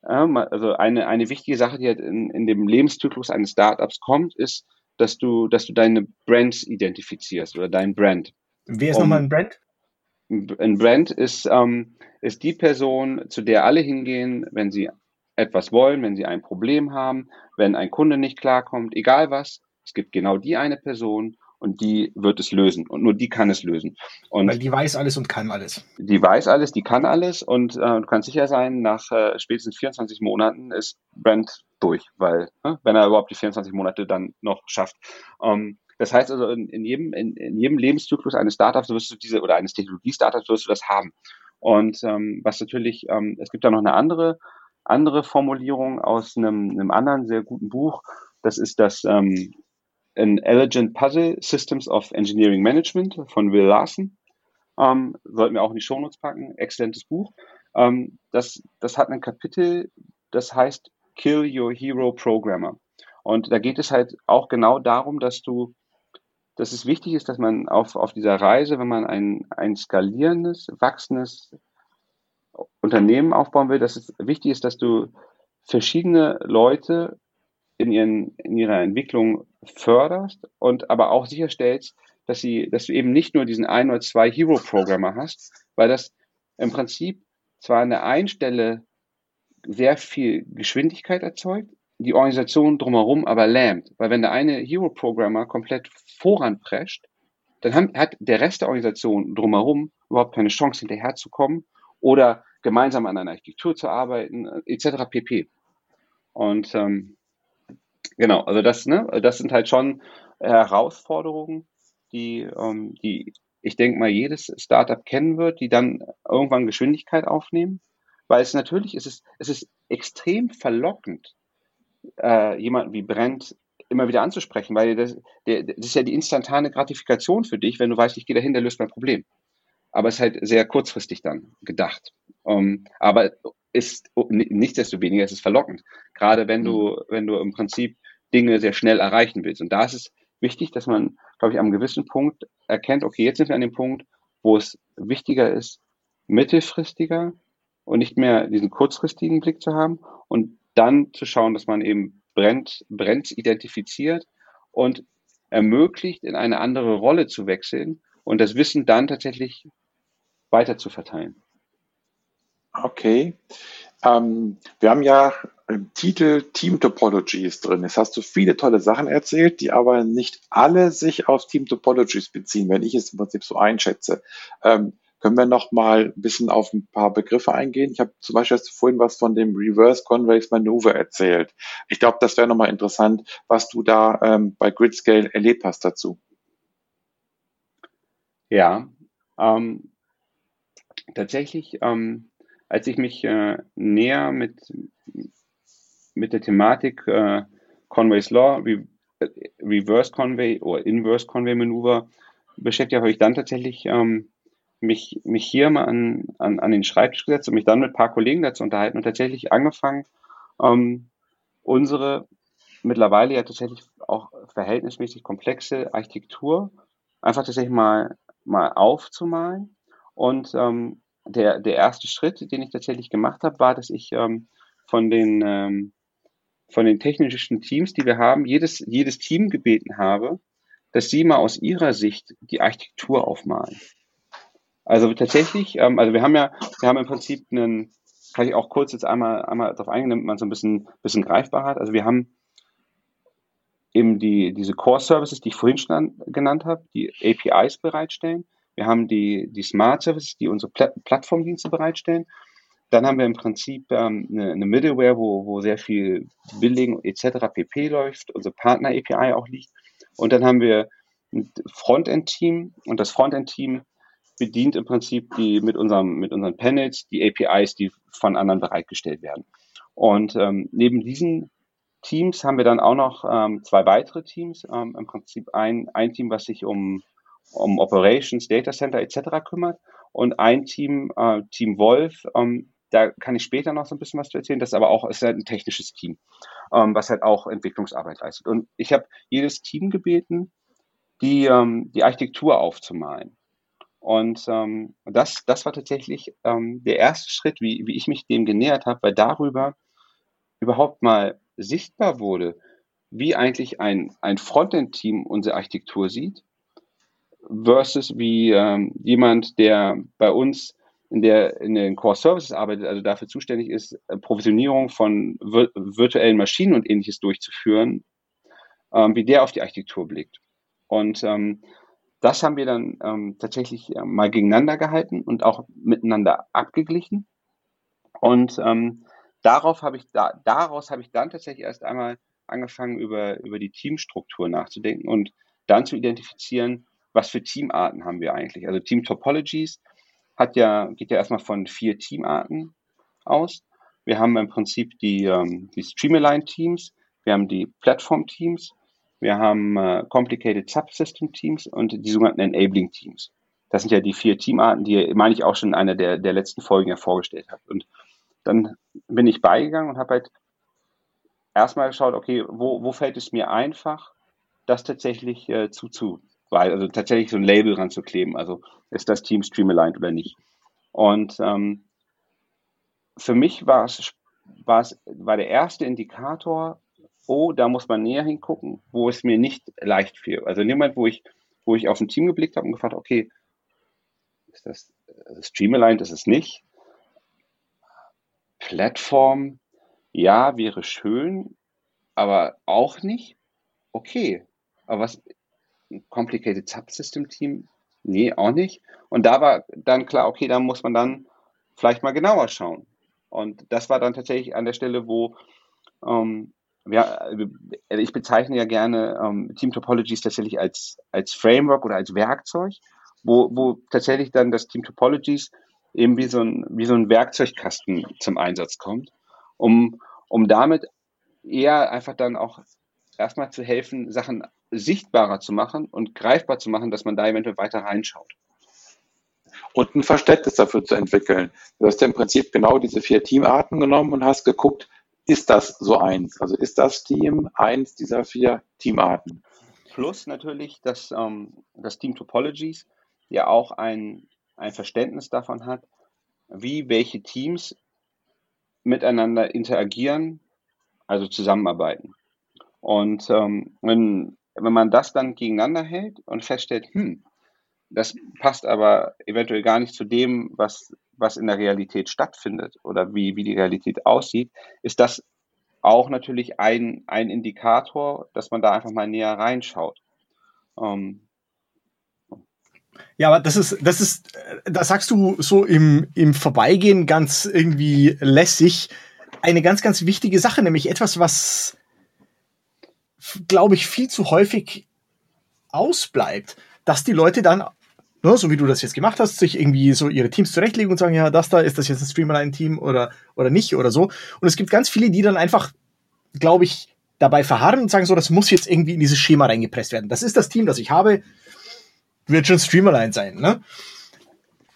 also eine, eine wichtige Sache, die halt in, in dem Lebenszyklus eines Startups kommt, ist, dass du, dass du deine Brands identifizierst oder dein Brand. Wer ist um, nochmal ein Brand? Ein Brand ist, ähm, ist die Person, zu der alle hingehen, wenn sie etwas wollen, wenn sie ein Problem haben, wenn ein Kunde nicht klarkommt, egal was. Es gibt genau die eine Person und die wird es lösen und nur die kann es lösen. Und Weil die weiß alles und kann alles. Die weiß alles, die kann alles und äh, du kannst sicher sein, nach äh, spätestens 24 Monaten ist Brand durch, weil äh, wenn er überhaupt die 24 Monate dann noch schafft. Ähm, das heißt also, in, in jedem, in, in, jedem Lebenszyklus eines Startups wirst du diese oder eines Technologie-Startups wirst du das haben. Und ähm, was natürlich, ähm, es gibt da noch eine andere, andere Formulierung aus einem, einem anderen sehr guten Buch. Das ist das ähm, An Elegant Puzzle Systems of Engineering Management von Will Larson. Ähm, sollten wir auch in die Shownotes packen. Exzellentes Buch. Ähm, das, das hat ein Kapitel, das heißt Kill Your Hero Programmer. Und da geht es halt auch genau darum, dass du dass es wichtig ist, dass man auf, auf dieser Reise, wenn man ein, ein skalierendes, wachsendes Unternehmen aufbauen will, dass es wichtig ist, dass du verschiedene Leute in, ihren, in ihrer Entwicklung förderst und aber auch sicherstellst, dass sie, dass du eben nicht nur diesen ein oder zwei Hero-Programmer hast, weil das im Prinzip zwar an der einen Stelle sehr viel Geschwindigkeit erzeugt, die Organisation drumherum aber lähmt. Weil wenn der eine Hero-Programmer komplett voranprescht, dann hat der Rest der Organisation drumherum überhaupt keine Chance, hinterherzukommen oder gemeinsam an einer Architektur zu arbeiten, etc. pp. Und ähm, Genau, also das, ne, das sind halt schon Herausforderungen, die, ähm, die ich denke mal jedes Startup kennen wird, die dann irgendwann Geschwindigkeit aufnehmen, weil es natürlich es ist es ist extrem verlockend, äh, jemanden wie Brent immer wieder anzusprechen, weil das, der, das ist ja die instantane Gratifikation für dich, wenn du weißt, ich gehe dahin, der löst mein Problem. Aber es ist halt sehr kurzfristig dann gedacht. Um, ähm, aber ist nichtsdestoweniger ist es verlockend, gerade wenn du, mhm. wenn du im Prinzip Dinge sehr schnell erreichen willst. Und da ist es wichtig, dass man, glaube ich, am gewissen Punkt erkennt, okay, jetzt sind wir an dem Punkt, wo es wichtiger ist, mittelfristiger und nicht mehr diesen kurzfristigen Blick zu haben und dann zu schauen, dass man eben Brennt, Brennt identifiziert und ermöglicht, in eine andere Rolle zu wechseln und das Wissen dann tatsächlich weiter zu verteilen. Okay. Ähm, wir haben ja im Titel Team Topologies drin. Jetzt hast du viele tolle Sachen erzählt, die aber nicht alle sich auf Team Topologies beziehen, wenn ich es im Prinzip so einschätze. Ähm, können wir noch mal ein bisschen auf ein paar Begriffe eingehen? Ich habe zum Beispiel hast du vorhin was von dem Reverse Convex Maneuver erzählt. Ich glaube, das wäre noch mal interessant, was du da ähm, bei Gridscale erlebt hast dazu. Ja, ähm, tatsächlich, ähm, als ich mich äh, näher mit, mit der Thematik äh, Conway's Law, Re äh, Reverse Conway oder Inverse Conway Maneuver beschäftigt habe, ich dann tatsächlich ähm, mich, mich hier mal an, an, an den Schreibtisch gesetzt und mich dann mit ein paar Kollegen dazu unterhalten und tatsächlich angefangen, ähm, unsere mittlerweile ja tatsächlich auch verhältnismäßig komplexe Architektur einfach tatsächlich mal, mal aufzumalen. Und ähm, der, der erste Schritt, den ich tatsächlich gemacht habe, war, dass ich ähm, von den ähm, von den technischen Teams, die wir haben, jedes, jedes Team gebeten habe, dass sie mal aus ihrer Sicht die Architektur aufmalen. Also tatsächlich, ähm, also wir haben ja, wir haben im Prinzip einen, kann ich auch kurz jetzt einmal, einmal darauf eingehen, damit man so ein bisschen, bisschen greifbar hat. Also wir haben eben die, diese Core Services, die ich vorhin schon genannt habe, die APIs bereitstellen. Wir haben die, die Smart Services, die unsere Pla Plattformdienste bereitstellen. Dann haben wir im Prinzip ähm, eine, eine Middleware, wo, wo sehr viel Billing etc. pp läuft, unsere Partner API auch liegt. Und dann haben wir ein Frontend-Team und das Frontend-Team bedient im Prinzip die mit unserem mit unseren Panels die APIs, die von anderen bereitgestellt werden. Und ähm, neben diesen Teams haben wir dann auch noch ähm, zwei weitere Teams. Ähm, Im Prinzip ein, ein Team, was sich um, um Operations, Data Center etc. kümmert und ein Team, äh, Team Wolf, ähm, da kann ich später noch so ein bisschen was zu erzählen. Das ist aber auch ist halt ein technisches Team, ähm, was halt auch Entwicklungsarbeit leistet. Und ich habe jedes Team gebeten, die, ähm, die Architektur aufzumalen. Und ähm, das, das war tatsächlich ähm, der erste Schritt, wie, wie ich mich dem genähert habe, weil darüber überhaupt mal sichtbar wurde, wie eigentlich ein, ein Frontend-Team unsere Architektur sieht, versus wie ähm, jemand, der bei uns in, der, in den Core Services arbeitet, also dafür zuständig ist, äh, Provisionierung von vir virtuellen Maschinen und ähnliches durchzuführen, ähm, wie der auf die Architektur blickt. Und ähm, das haben wir dann ähm, tatsächlich äh, mal gegeneinander gehalten und auch miteinander abgeglichen. Und ähm, darauf habe ich da, daraus habe ich dann tatsächlich erst einmal angefangen, über, über die Teamstruktur nachzudenken und dann zu identifizieren, was für Teamarten haben wir eigentlich. Also Team Topologies hat ja, geht ja erstmal von vier Teamarten aus. Wir haben im Prinzip die, ähm, die Streamline-Teams, wir haben die Plattform-Teams, wir haben äh, Complicated Subsystem Teams und die sogenannten Enabling Teams. Das sind ja die vier Teamarten, die, meine ich, auch schon in einer der, der letzten Folgen ja vorgestellt habe. Und dann bin ich beigegangen und habe halt erstmal geschaut, okay, wo, wo fällt es mir einfach, das tatsächlich äh, zu, weil, also tatsächlich so ein Label ranzukleben. Also ist das Team Streamaligned oder nicht? Und ähm, für mich war es, war es war der erste Indikator, oh, da muss man näher hingucken, wo es mir nicht leicht fiel. Also in dem Moment, wo ich, wo ich auf ein Team geblickt habe und gefragt, okay, ist das äh, Streamaligned, ist es nicht? Plattform, ja, wäre schön, aber auch nicht. Okay, aber was, Complicated Subsystem Team? Nee, auch nicht. Und da war dann klar, okay, da muss man dann vielleicht mal genauer schauen. Und das war dann tatsächlich an der Stelle, wo ähm, ja, also ich bezeichne ja gerne ähm, Team Topologies tatsächlich als, als Framework oder als Werkzeug, wo, wo tatsächlich dann das Team Topologies eben wie so ein, wie so ein Werkzeugkasten zum Einsatz kommt, um, um damit eher einfach dann auch erstmal zu helfen, Sachen sichtbarer zu machen und greifbar zu machen, dass man da eventuell weiter reinschaut. Und ein Verständnis dafür zu entwickeln. Du hast ja im Prinzip genau diese vier Teamarten genommen und hast geguckt, ist das so eins? Also ist das Team eins dieser vier Teamarten? Plus natürlich, dass ähm, das Team Topologies ja auch ein, ein Verständnis davon hat, wie welche Teams miteinander interagieren, also zusammenarbeiten. Und ähm, wenn, wenn man das dann gegeneinander hält und feststellt, hm, das passt aber eventuell gar nicht zu dem, was, was in der Realität stattfindet oder wie, wie die Realität aussieht, ist das auch natürlich ein, ein Indikator, dass man da einfach mal näher reinschaut. Ähm, ja, aber das ist, das ist, da sagst du so im, im Vorbeigehen ganz irgendwie lässig eine ganz, ganz wichtige Sache, nämlich etwas, was, glaube ich, viel zu häufig ausbleibt, dass die Leute dann, ne, so wie du das jetzt gemacht hast, sich irgendwie so ihre Teams zurechtlegen und sagen, ja, das da, ist das jetzt ein Streamline-Team oder, oder nicht oder so. Und es gibt ganz viele, die dann einfach, glaube ich, dabei verharren und sagen so, das muss jetzt irgendwie in dieses Schema reingepresst werden. Das ist das Team, das ich habe wird schon Streamline sein, ne?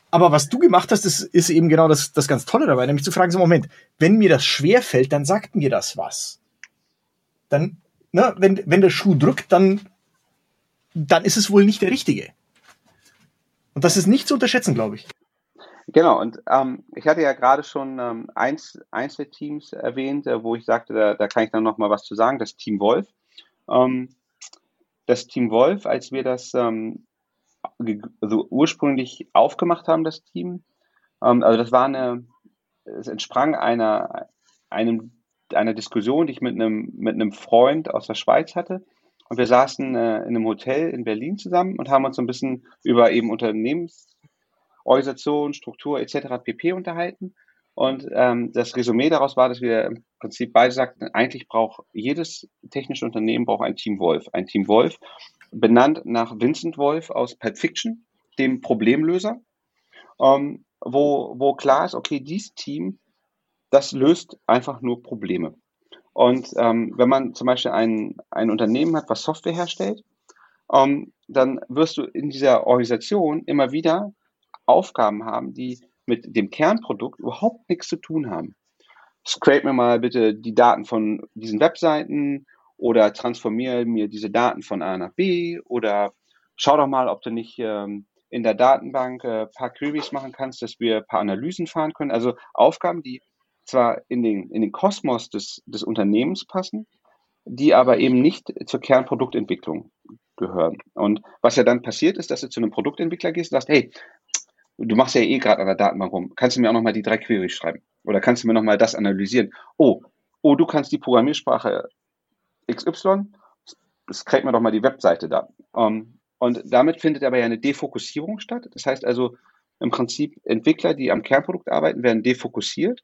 Aber was du gemacht hast, ist, ist eben genau das, das ganz Tolle dabei, nämlich zu fragen, so Moment, wenn mir das schwer fällt, dann sagt mir das was. Dann, ne, wenn, wenn der Schuh drückt, dann, dann ist es wohl nicht der richtige. Und das ist nicht zu unterschätzen, glaube ich. Genau, und ähm, ich hatte ja gerade schon ähm, eins, Einzelteams erwähnt, äh, wo ich sagte, da, da kann ich dann noch mal was zu sagen, das Team Wolf. Ähm, das Team Wolf, als wir das also ursprünglich aufgemacht haben, das Team. Ähm, also das war eine, es entsprang einer, einem, einer Diskussion, die ich mit einem, mit einem Freund aus der Schweiz hatte. Und wir saßen äh, in einem Hotel in Berlin zusammen und haben uns so ein bisschen über eben Unternehmensorganisation, Struktur etc. pp. unterhalten. Und ähm, das Resümee daraus war, dass wir im Prinzip beide sagten, eigentlich braucht jedes technische Unternehmen braucht ein Team Wolf. Ein Team Wolf, benannt nach Vincent Wolf aus Pulp Fiction, dem Problemlöser, ähm, wo, wo klar ist, okay, dieses Team, das löst einfach nur Probleme. Und ähm, wenn man zum Beispiel ein, ein Unternehmen hat, was Software herstellt, ähm, dann wirst du in dieser Organisation immer wieder Aufgaben haben, die mit dem Kernprodukt überhaupt nichts zu tun haben. Scrape mir mal bitte die Daten von diesen Webseiten oder transformiere mir diese Daten von A nach B oder schau doch mal, ob du nicht ähm, in der Datenbank äh, paar Queries machen kannst, dass wir paar Analysen fahren können. Also Aufgaben, die zwar in den, in den Kosmos des, des Unternehmens passen, die aber eben nicht zur Kernproduktentwicklung gehören. Und was ja dann passiert ist, dass du zu einem Produktentwickler gehst und sagst, hey, du machst ja eh gerade an der Datenbank rum, kannst du mir auch nochmal die drei Queries schreiben? Oder kannst du mir nochmal das analysieren? Oh, oh, du kannst die Programmiersprache XY, scrape mir doch mal die Webseite da. Ähm, und damit findet aber ja eine Defokussierung statt. Das heißt also, im Prinzip Entwickler, die am Kernprodukt arbeiten, werden defokussiert.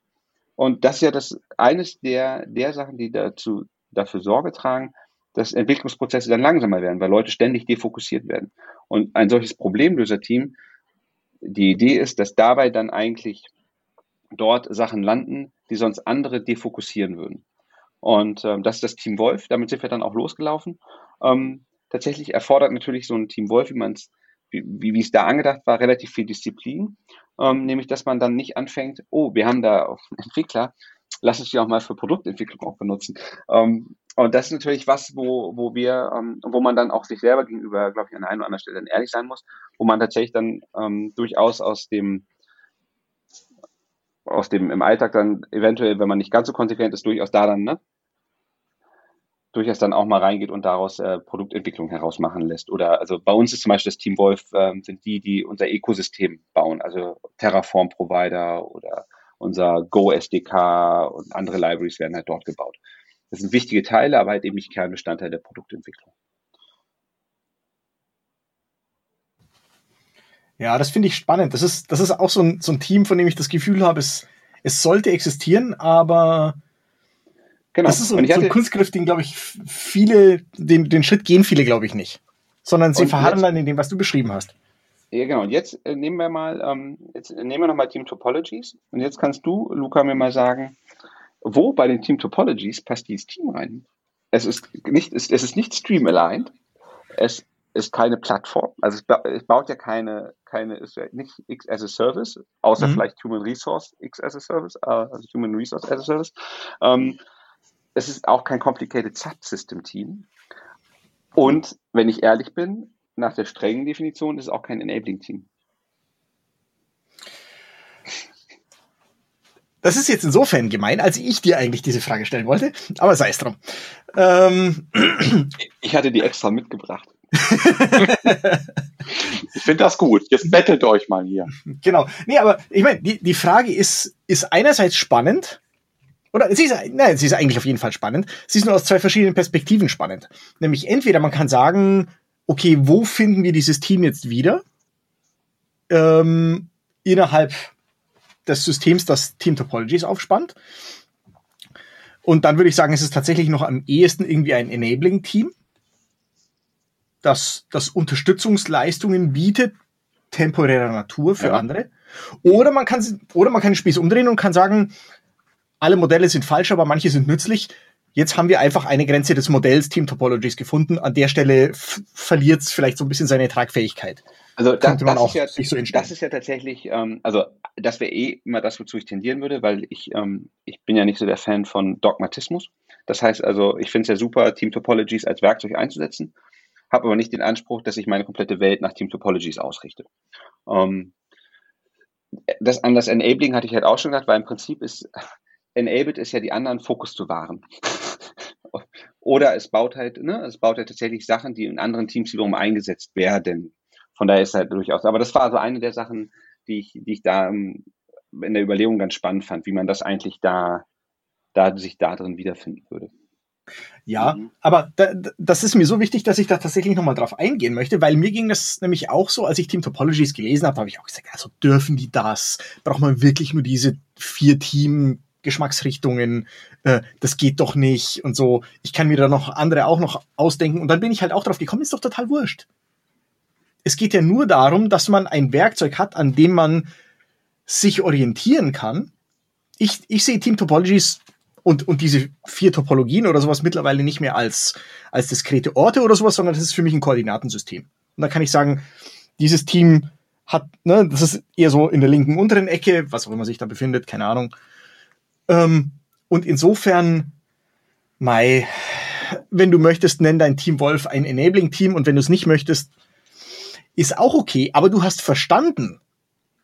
Und das ist ja das eines der, der Sachen, die dazu, dafür Sorge tragen, dass Entwicklungsprozesse dann langsamer werden, weil Leute ständig defokussiert werden. Und ein solches Problemlöser-Team, die Idee ist, dass dabei dann eigentlich dort Sachen landen, die sonst andere defokussieren würden. Und ähm, das ist das Team Wolf. Damit sind wir dann auch losgelaufen. Ähm, tatsächlich erfordert natürlich so ein Team Wolf, wie man es wie, wie es da angedacht war, relativ viel Disziplin. Ähm, nämlich, dass man dann nicht anfängt, oh, wir haben da einen Entwickler, lass uns die auch mal für Produktentwicklung auch benutzen. Ähm, und das ist natürlich was, wo, wo wir, ähm, wo man dann auch sich selber gegenüber, glaube ich, an der einen oder anderen Stelle dann ehrlich sein muss, wo man tatsächlich dann ähm, durchaus aus dem aus dem im Alltag dann eventuell, wenn man nicht ganz so konsequent ist, durchaus da dann, ne? Durchaus dann auch mal reingeht und daraus äh, Produktentwicklung herausmachen lässt. Oder also bei uns ist zum Beispiel das Team Wolf, äh, sind die, die unser Ökosystem bauen, also Terraform-Provider oder unser Go SDK und andere Libraries werden halt dort gebaut. Das sind wichtige Teile, aber halt eben nicht Kernbestandteil der Produktentwicklung. Ja, das finde ich spannend. Das ist, das ist auch so ein, so ein Team, von dem ich das Gefühl habe, es, es sollte existieren, aber Genau. Das ist so, so ein Kunstgriff, den, glaube ich, viele, den, den Schritt gehen viele, glaube ich, nicht. Sondern sie verharren dann in dem, was du beschrieben hast. Ja, genau. Und jetzt äh, nehmen wir mal, ähm, jetzt nehmen wir nochmal Team Topologies. Und jetzt kannst du, Luca, mir mal sagen, wo bei den Team Topologies passt dieses Team rein? Es ist nicht, es, es ist nicht stream-aligned. Es ist keine Plattform. Also es, baut ja keine, keine, ist ja nicht X as a Service, außer mhm. vielleicht Human Resource X as a Service, äh, also Human Resource as a Service. Ähm, es ist auch kein complicated Subsystem-Team. Und wenn ich ehrlich bin, nach der strengen Definition ist es auch kein Enabling-Team. Das ist jetzt insofern gemein, als ich dir eigentlich diese Frage stellen wollte, aber sei es drum. Ähm. Ich hatte die extra mitgebracht. ich finde das gut. Jetzt bettelt euch mal hier. Genau. Nee, aber ich meine, die, die Frage ist, ist einerseits spannend, oder sie ist, nein, sie ist eigentlich auf jeden Fall spannend. Sie ist nur aus zwei verschiedenen Perspektiven spannend. Nämlich entweder man kann sagen, okay, wo finden wir dieses Team jetzt wieder? Ähm, innerhalb des Systems, das Team Topologies aufspannt. Und dann würde ich sagen, es ist tatsächlich noch am ehesten irgendwie ein Enabling-Team, das, das Unterstützungsleistungen bietet, temporärer Natur für ja. andere. Oder man kann, oder man kann den Spieß umdrehen und kann sagen, alle Modelle sind falsch, aber manche sind nützlich. Jetzt haben wir einfach eine Grenze des Modells Team Topologies gefunden. An der Stelle verliert es vielleicht so ein bisschen seine Tragfähigkeit. Also da, das, ist ja, so das ist ja tatsächlich, ähm, also das wäre eh immer das, wozu ich tendieren würde, weil ich, ähm, ich bin ja nicht so der Fan von Dogmatismus. Das heißt also, ich finde es ja super, Team Topologies als Werkzeug einzusetzen, habe aber nicht den Anspruch, dass ich meine komplette Welt nach Team Topologies ausrichte. Ähm, das an das Enabling hatte ich halt auch schon gesagt, weil im Prinzip ist enabled ist ja die anderen Fokus zu wahren. Oder es baut halt, ne, es baut halt tatsächlich Sachen, die in anderen Teams wiederum eingesetzt werden. Von daher ist halt durchaus, aber das war also eine der Sachen, die ich, die ich da ähm, in der Überlegung ganz spannend fand, wie man das eigentlich da, da sich da drin wiederfinden würde. Ja, mhm. aber da, das ist mir so wichtig, dass ich da tatsächlich nochmal drauf eingehen möchte, weil mir ging das nämlich auch so, als ich Team Topologies gelesen habe, habe ich auch gesagt, also dürfen die das? Braucht man wirklich nur diese vier Team Geschmacksrichtungen, äh, das geht doch nicht und so. Ich kann mir da noch andere auch noch ausdenken. Und dann bin ich halt auch drauf gekommen, ist doch total wurscht. Es geht ja nur darum, dass man ein Werkzeug hat, an dem man sich orientieren kann. Ich, ich sehe Team Topologies und, und diese vier Topologien oder sowas mittlerweile nicht mehr als, als diskrete Orte oder sowas, sondern das ist für mich ein Koordinatensystem. Und da kann ich sagen, dieses Team hat, ne, das ist eher so in der linken unteren Ecke, was auch immer sich da befindet, keine Ahnung. Ähm, und insofern, Mai, wenn du möchtest, nenn dein Team Wolf ein Enabling-Team und wenn du es nicht möchtest, ist auch okay. Aber du hast verstanden,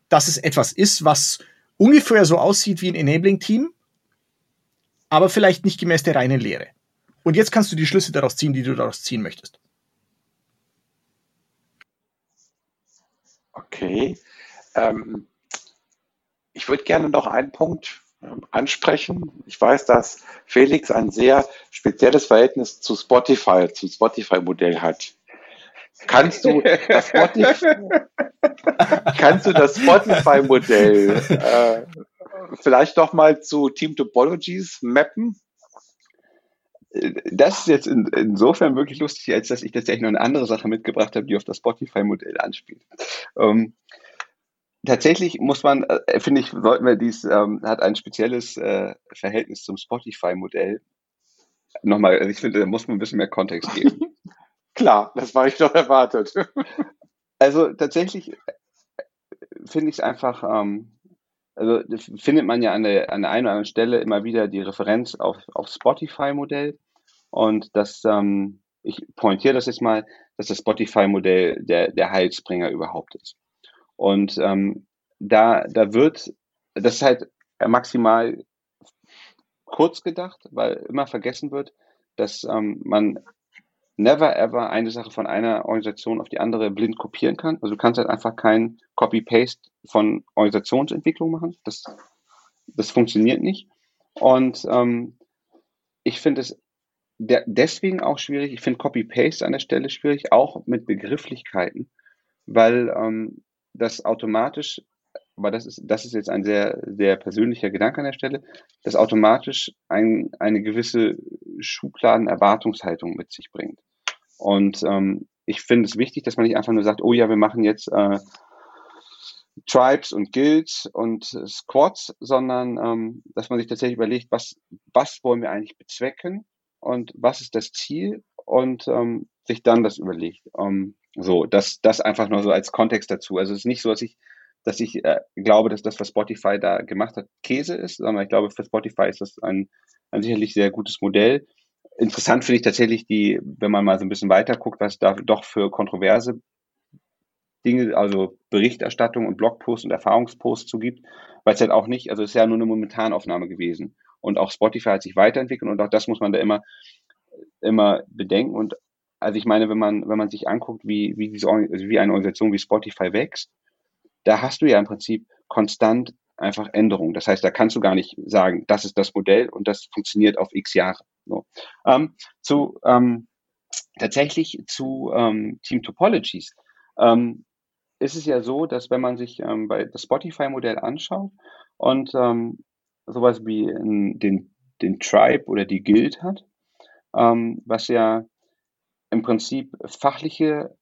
dass es etwas ist, was ungefähr so aussieht wie ein Enabling-Team, aber vielleicht nicht gemäß der reinen Lehre. Und jetzt kannst du die Schlüsse daraus ziehen, die du daraus ziehen möchtest. Okay. Ähm, ich würde gerne noch einen Punkt ansprechen. Ich weiß, dass Felix ein sehr spezielles Verhältnis zu Spotify, zum Spotify-Modell hat. Kannst du das Spotify, kannst du das Spotify-Modell äh, vielleicht doch mal zu Team Topologies mappen? Das ist jetzt in, insofern wirklich lustig, als dass ich tatsächlich noch eine andere Sache mitgebracht habe, die auf das Spotify-Modell anspielt. Ähm, tatsächlich muss man, äh, finde ich, sollten wir dies, ähm, hat ein spezielles äh, Verhältnis zum Spotify-Modell. Nochmal, also ich finde, da muss man ein bisschen mehr Kontext geben. Klar, das war ich doch erwartet. also tatsächlich äh, finde ich es einfach, ähm, also findet man ja an der, an der einen oder anderen Stelle immer wieder die Referenz auf, auf Spotify-Modell. Und das, ähm, ich pointiere das jetzt mal, dass das Spotify-Modell der, der Heilsbringer überhaupt ist. Und ähm, da, da wird, das halt maximal kurz gedacht, weil immer vergessen wird, dass ähm, man never ever eine Sache von einer Organisation auf die andere blind kopieren kann. Also du kannst halt einfach kein Copy-Paste von Organisationsentwicklung machen. Das, das funktioniert nicht. Und ähm, ich finde es der, deswegen auch schwierig. Ich finde Copy-Paste an der Stelle schwierig, auch mit Begrifflichkeiten, weil ähm, das automatisch aber das ist, das ist jetzt ein sehr, sehr persönlicher Gedanke an der Stelle, dass automatisch ein, eine gewisse Schubladen-Erwartungshaltung mit sich bringt. Und ähm, ich finde es wichtig, dass man nicht einfach nur sagt, oh ja, wir machen jetzt äh, Tribes und Guilds und Squads, sondern ähm, dass man sich tatsächlich überlegt, was, was wollen wir eigentlich bezwecken und was ist das Ziel und ähm, sich dann das überlegt. Ähm, so, das, das einfach nur so als Kontext dazu. Also es ist nicht so, dass ich dass ich äh, glaube, dass das, was Spotify da gemacht hat, Käse ist, sondern ich glaube, für Spotify ist das ein, ein sicherlich sehr gutes Modell. Interessant finde ich tatsächlich die, wenn man mal so ein bisschen weiter guckt, was da doch für kontroverse Dinge, also Berichterstattung und Blogposts und Erfahrungsposts zu gibt, weil es halt auch nicht, also es ist ja nur eine Momentanaufnahme gewesen. Und auch Spotify hat sich weiterentwickelt und auch das muss man da immer, immer bedenken. Und also ich meine, wenn man, wenn man sich anguckt, wie, wie diese, also wie eine Organisation wie Spotify wächst, da hast du ja im Prinzip konstant einfach Änderungen. Das heißt, da kannst du gar nicht sagen, das ist das Modell und das funktioniert auf x Jahre. So. Ähm, zu ähm, tatsächlich zu ähm, Team Topologies ähm, ist es ja so, dass wenn man sich ähm, bei das Spotify-Modell anschaut und ähm, sowas wie den, den Tribe oder die Guild hat, was ja im Prinzip fachliche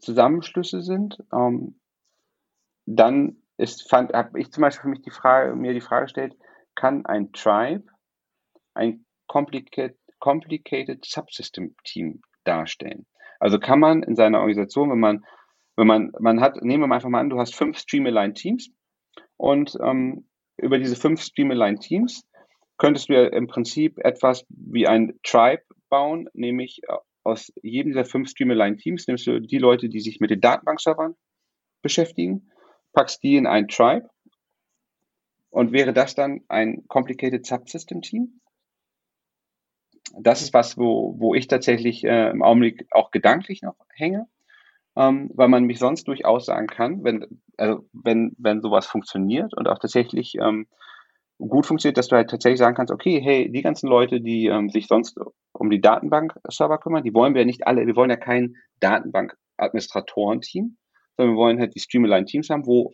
Zusammenschlüsse sind, ähm, dann habe ich zum Beispiel für mich die Frage, mir die Frage gestellt, kann ein Tribe ein complicated, complicated Subsystem Team darstellen? Also kann man in seiner Organisation, wenn man, wenn man, man hat, nehmen wir mal einfach mal an, du hast fünf Stream-Aligned Teams und ähm, über diese fünf Stream-Aligned Teams könntest du ja im Prinzip etwas wie ein Tribe bauen, nämlich äh, aus jedem dieser fünf Stream-Aligned Teams nimmst du die Leute, die sich mit den Datenbankservern beschäftigen packst die in ein Tribe und wäre das dann ein Complicated Subsystem Team? Das ist was, wo, wo ich tatsächlich äh, im Augenblick auch gedanklich noch hänge, ähm, weil man mich sonst durchaus sagen kann, wenn, also wenn, wenn sowas funktioniert und auch tatsächlich ähm, gut funktioniert, dass du halt tatsächlich sagen kannst, okay, hey, die ganzen Leute, die ähm, sich sonst um die Datenbank-Server kümmern, die wollen wir ja nicht alle, wir wollen ja kein Datenbank-Administratoren-Team, sondern wir wollen halt die Streamline-Teams haben, wo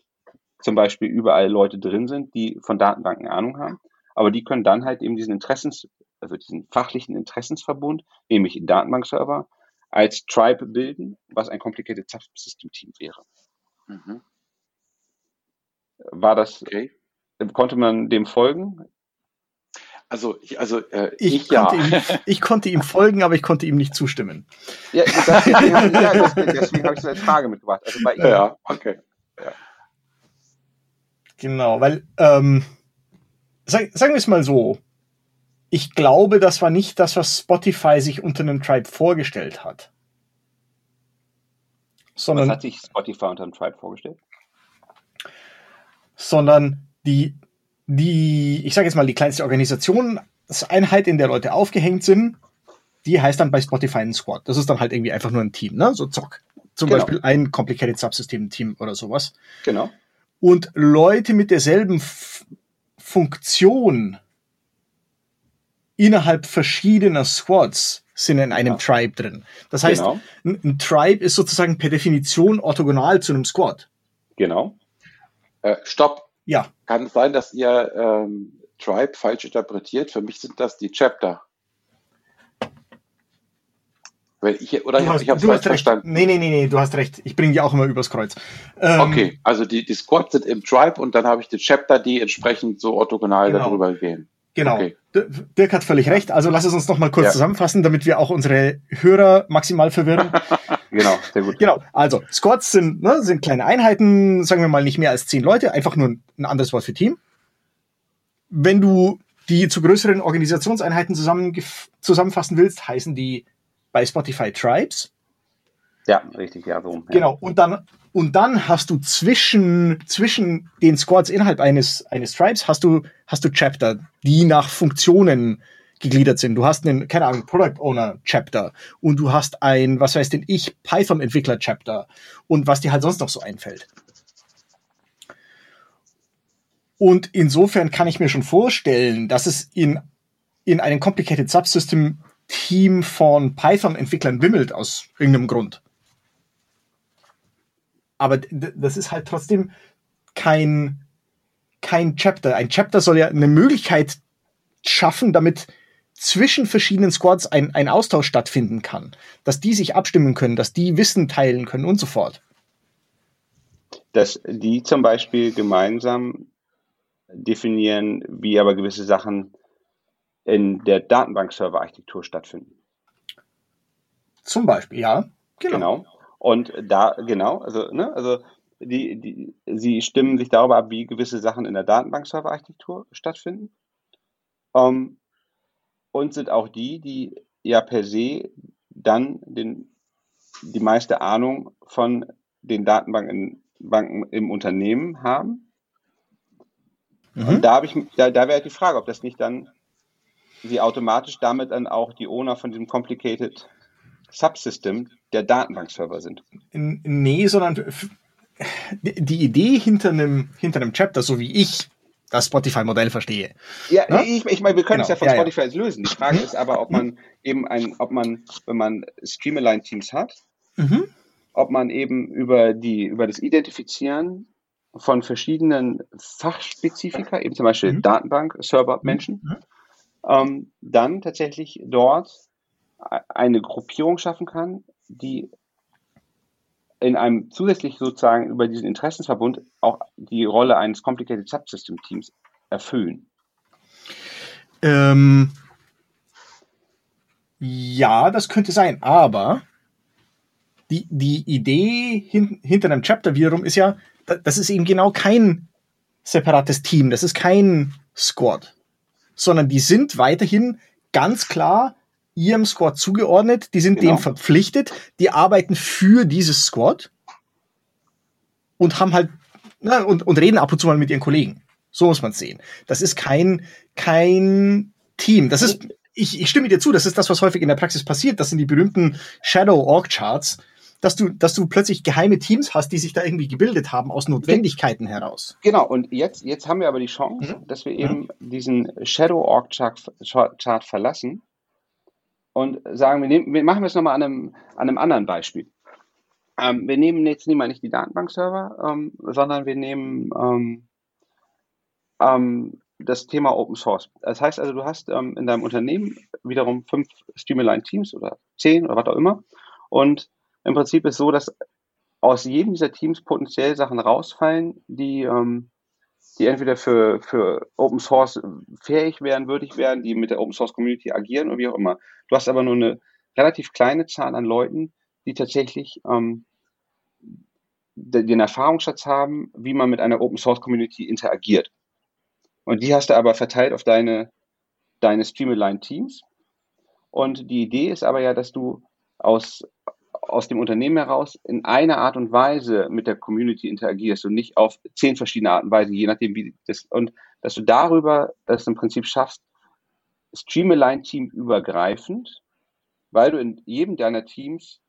zum Beispiel überall Leute drin sind, die von Datenbanken Ahnung haben. Aber die können dann halt eben diesen Interessens, also diesen fachlichen Interessensverbund, nämlich Datenbankserver, als Tribe bilden, was ein Complicated Subsystem-Team wäre. Mhm. War das, okay. Konnte man dem folgen? Also, ich, also äh, ich, ich konnte ja. Ihm, ich konnte ihm folgen, aber ich konnte ihm nicht zustimmen. Ja, das, deswegen, ja, deswegen habe ich so eine Frage mitgebracht. Also bei ihm, ja, okay. Ja. Genau, weil, ähm, sag, sagen wir es mal so, ich glaube, das war nicht das, was Spotify sich unter einem Tribe vorgestellt hat. Sondern, was hat sich Spotify unter einem Tribe vorgestellt? Sondern die, die, ich sage jetzt mal, die kleinste Organisationseinheit, in der Leute aufgehängt sind, die heißt dann bei Spotify ein Squad. Das ist dann halt irgendwie einfach nur ein Team, ne? So Zock. Zum genau. Beispiel ein Complicated Subsystem Team oder sowas. Genau. Und Leute mit derselben F Funktion innerhalb verschiedener Squads sind in einem ja. Tribe drin. Das heißt, genau. ein, ein, Tribe ist sozusagen per Definition orthogonal zu einem Squad. Genau. Äh, stopp. Ja. Kann es sein, dass ihr ähm, Tribe falsch interpretiert? Für mich sind das die Chapter. Weil ich, oder du hast, ich habe falsch verstanden. Nee, nee, nee, nee, du hast recht. Ich bringe die auch immer übers Kreuz. Ähm, okay, also die, die Squads sind im Tribe und dann habe ich die Chapter, die entsprechend so orthogonal genau. darüber gehen. Genau. Okay. Dirk hat völlig recht. Also lass es uns noch mal kurz ja. zusammenfassen, damit wir auch unsere Hörer maximal verwirren. genau, sehr gut. Genau. Also Squads sind, ne, sind kleine Einheiten, sagen wir mal nicht mehr als zehn Leute, einfach nur ein anderes Wort für Team. Wenn du die zu größeren Organisationseinheiten zusammenfassen willst, heißen die bei Spotify Tribes. Ja, richtig, ja, so. Ja. Genau. Und dann, und dann hast du zwischen, zwischen den Squads innerhalb eines, eines Tribes hast du, hast du Chapter, die nach Funktionen gegliedert sind. Du hast einen, keine Ahnung, Product Owner Chapter und du hast ein, was weiß denn ich, Python Entwickler Chapter und was dir halt sonst noch so einfällt. Und insofern kann ich mir schon vorstellen, dass es in, in einem Complicated Subsystem Team von Python Entwicklern wimmelt aus irgendeinem Grund. Aber das ist halt trotzdem kein, kein Chapter. Ein Chapter soll ja eine Möglichkeit schaffen, damit zwischen verschiedenen Squads ein, ein Austausch stattfinden kann, dass die sich abstimmen können, dass die Wissen teilen können und so fort. Dass die zum Beispiel gemeinsam definieren, wie aber gewisse Sachen in der Datenbank-Server-Architektur stattfinden. Zum Beispiel, ja. Genau. genau. Und da, genau, also, ne, also die, die, sie stimmen sich darüber ab, wie gewisse Sachen in der Datenbank-Server-Architektur stattfinden. Um, und sind auch die, die ja per se dann den, die meiste Ahnung von den Datenbanken Banken im Unternehmen haben. Mhm. Und da habe ich, da, da wäre die Frage, ob das nicht dann sie automatisch damit dann auch die Owner von diesem complicated Subsystem der Datenbankserver sind. Nee, sondern die Idee hinter einem, hinter einem Chapter, so wie ich das Spotify-Modell verstehe. Ja, ne? ich, ich meine, wir können genau. es ja von ja, Spotify ja. lösen. Die Frage mhm. ist aber, ob man eben ein, ob man, wenn man Streamline-Teams hat, mhm. ob man eben über die, über das Identifizieren von verschiedenen Fachspezifika, eben zum Beispiel mhm. Datenbank-Server-Menschen, mhm. ähm, dann tatsächlich dort eine Gruppierung schaffen kann, die in einem zusätzlich sozusagen über diesen Interessensverbund auch die Rolle eines Complicated Subsystem Teams erfüllen? Ähm, ja, das könnte sein, aber die, die Idee hin, hinter einem Chapter wiederum ist ja, das ist eben genau kein separates Team, das ist kein Squad, sondern die sind weiterhin ganz klar ihrem Squad zugeordnet, die sind genau. dem verpflichtet, die arbeiten für dieses Squad und haben halt na, und, und reden ab und zu mal mit ihren Kollegen. So muss man es sehen. Das ist kein, kein Team. Das ist, ich, ich stimme dir zu, das ist das, was häufig in der Praxis passiert. Das sind die berühmten Shadow Org Charts, dass du, dass du plötzlich geheime Teams hast, die sich da irgendwie gebildet haben aus Notwendigkeiten heraus. Genau, und jetzt, jetzt haben wir aber die Chance, mhm. dass wir eben mhm. diesen Shadow Org Chart, Chart verlassen und sagen, wir, nehmen, wir machen es nochmal an einem, an einem anderen Beispiel. Ähm, wir nehmen jetzt mal nicht die Datenbankserver, ähm, sondern wir nehmen ähm, ähm, das Thema Open Source. Das heißt also, du hast ähm, in deinem Unternehmen wiederum fünf Streamline Teams oder zehn oder was auch immer. Und im Prinzip ist so, dass aus jedem dieser Teams potenziell Sachen rausfallen, die, ähm, die entweder für, für Open Source fähig wären, würdig wären, die mit der Open Source Community agieren oder wie auch immer. Du hast aber nur eine relativ kleine Zahl an Leuten, die tatsächlich ähm, den Erfahrungsschatz haben, wie man mit einer Open Source Community interagiert. Und die hast du aber verteilt auf deine, deine Streamline Teams. Und die Idee ist aber ja, dass du aus, aus dem Unternehmen heraus in einer Art und Weise mit der Community interagierst und nicht auf zehn verschiedene Arten und Weisen, je nachdem, wie das, und dass du darüber das im Prinzip schaffst, Streamline-Team übergreifend, weil du in jedem deiner Teams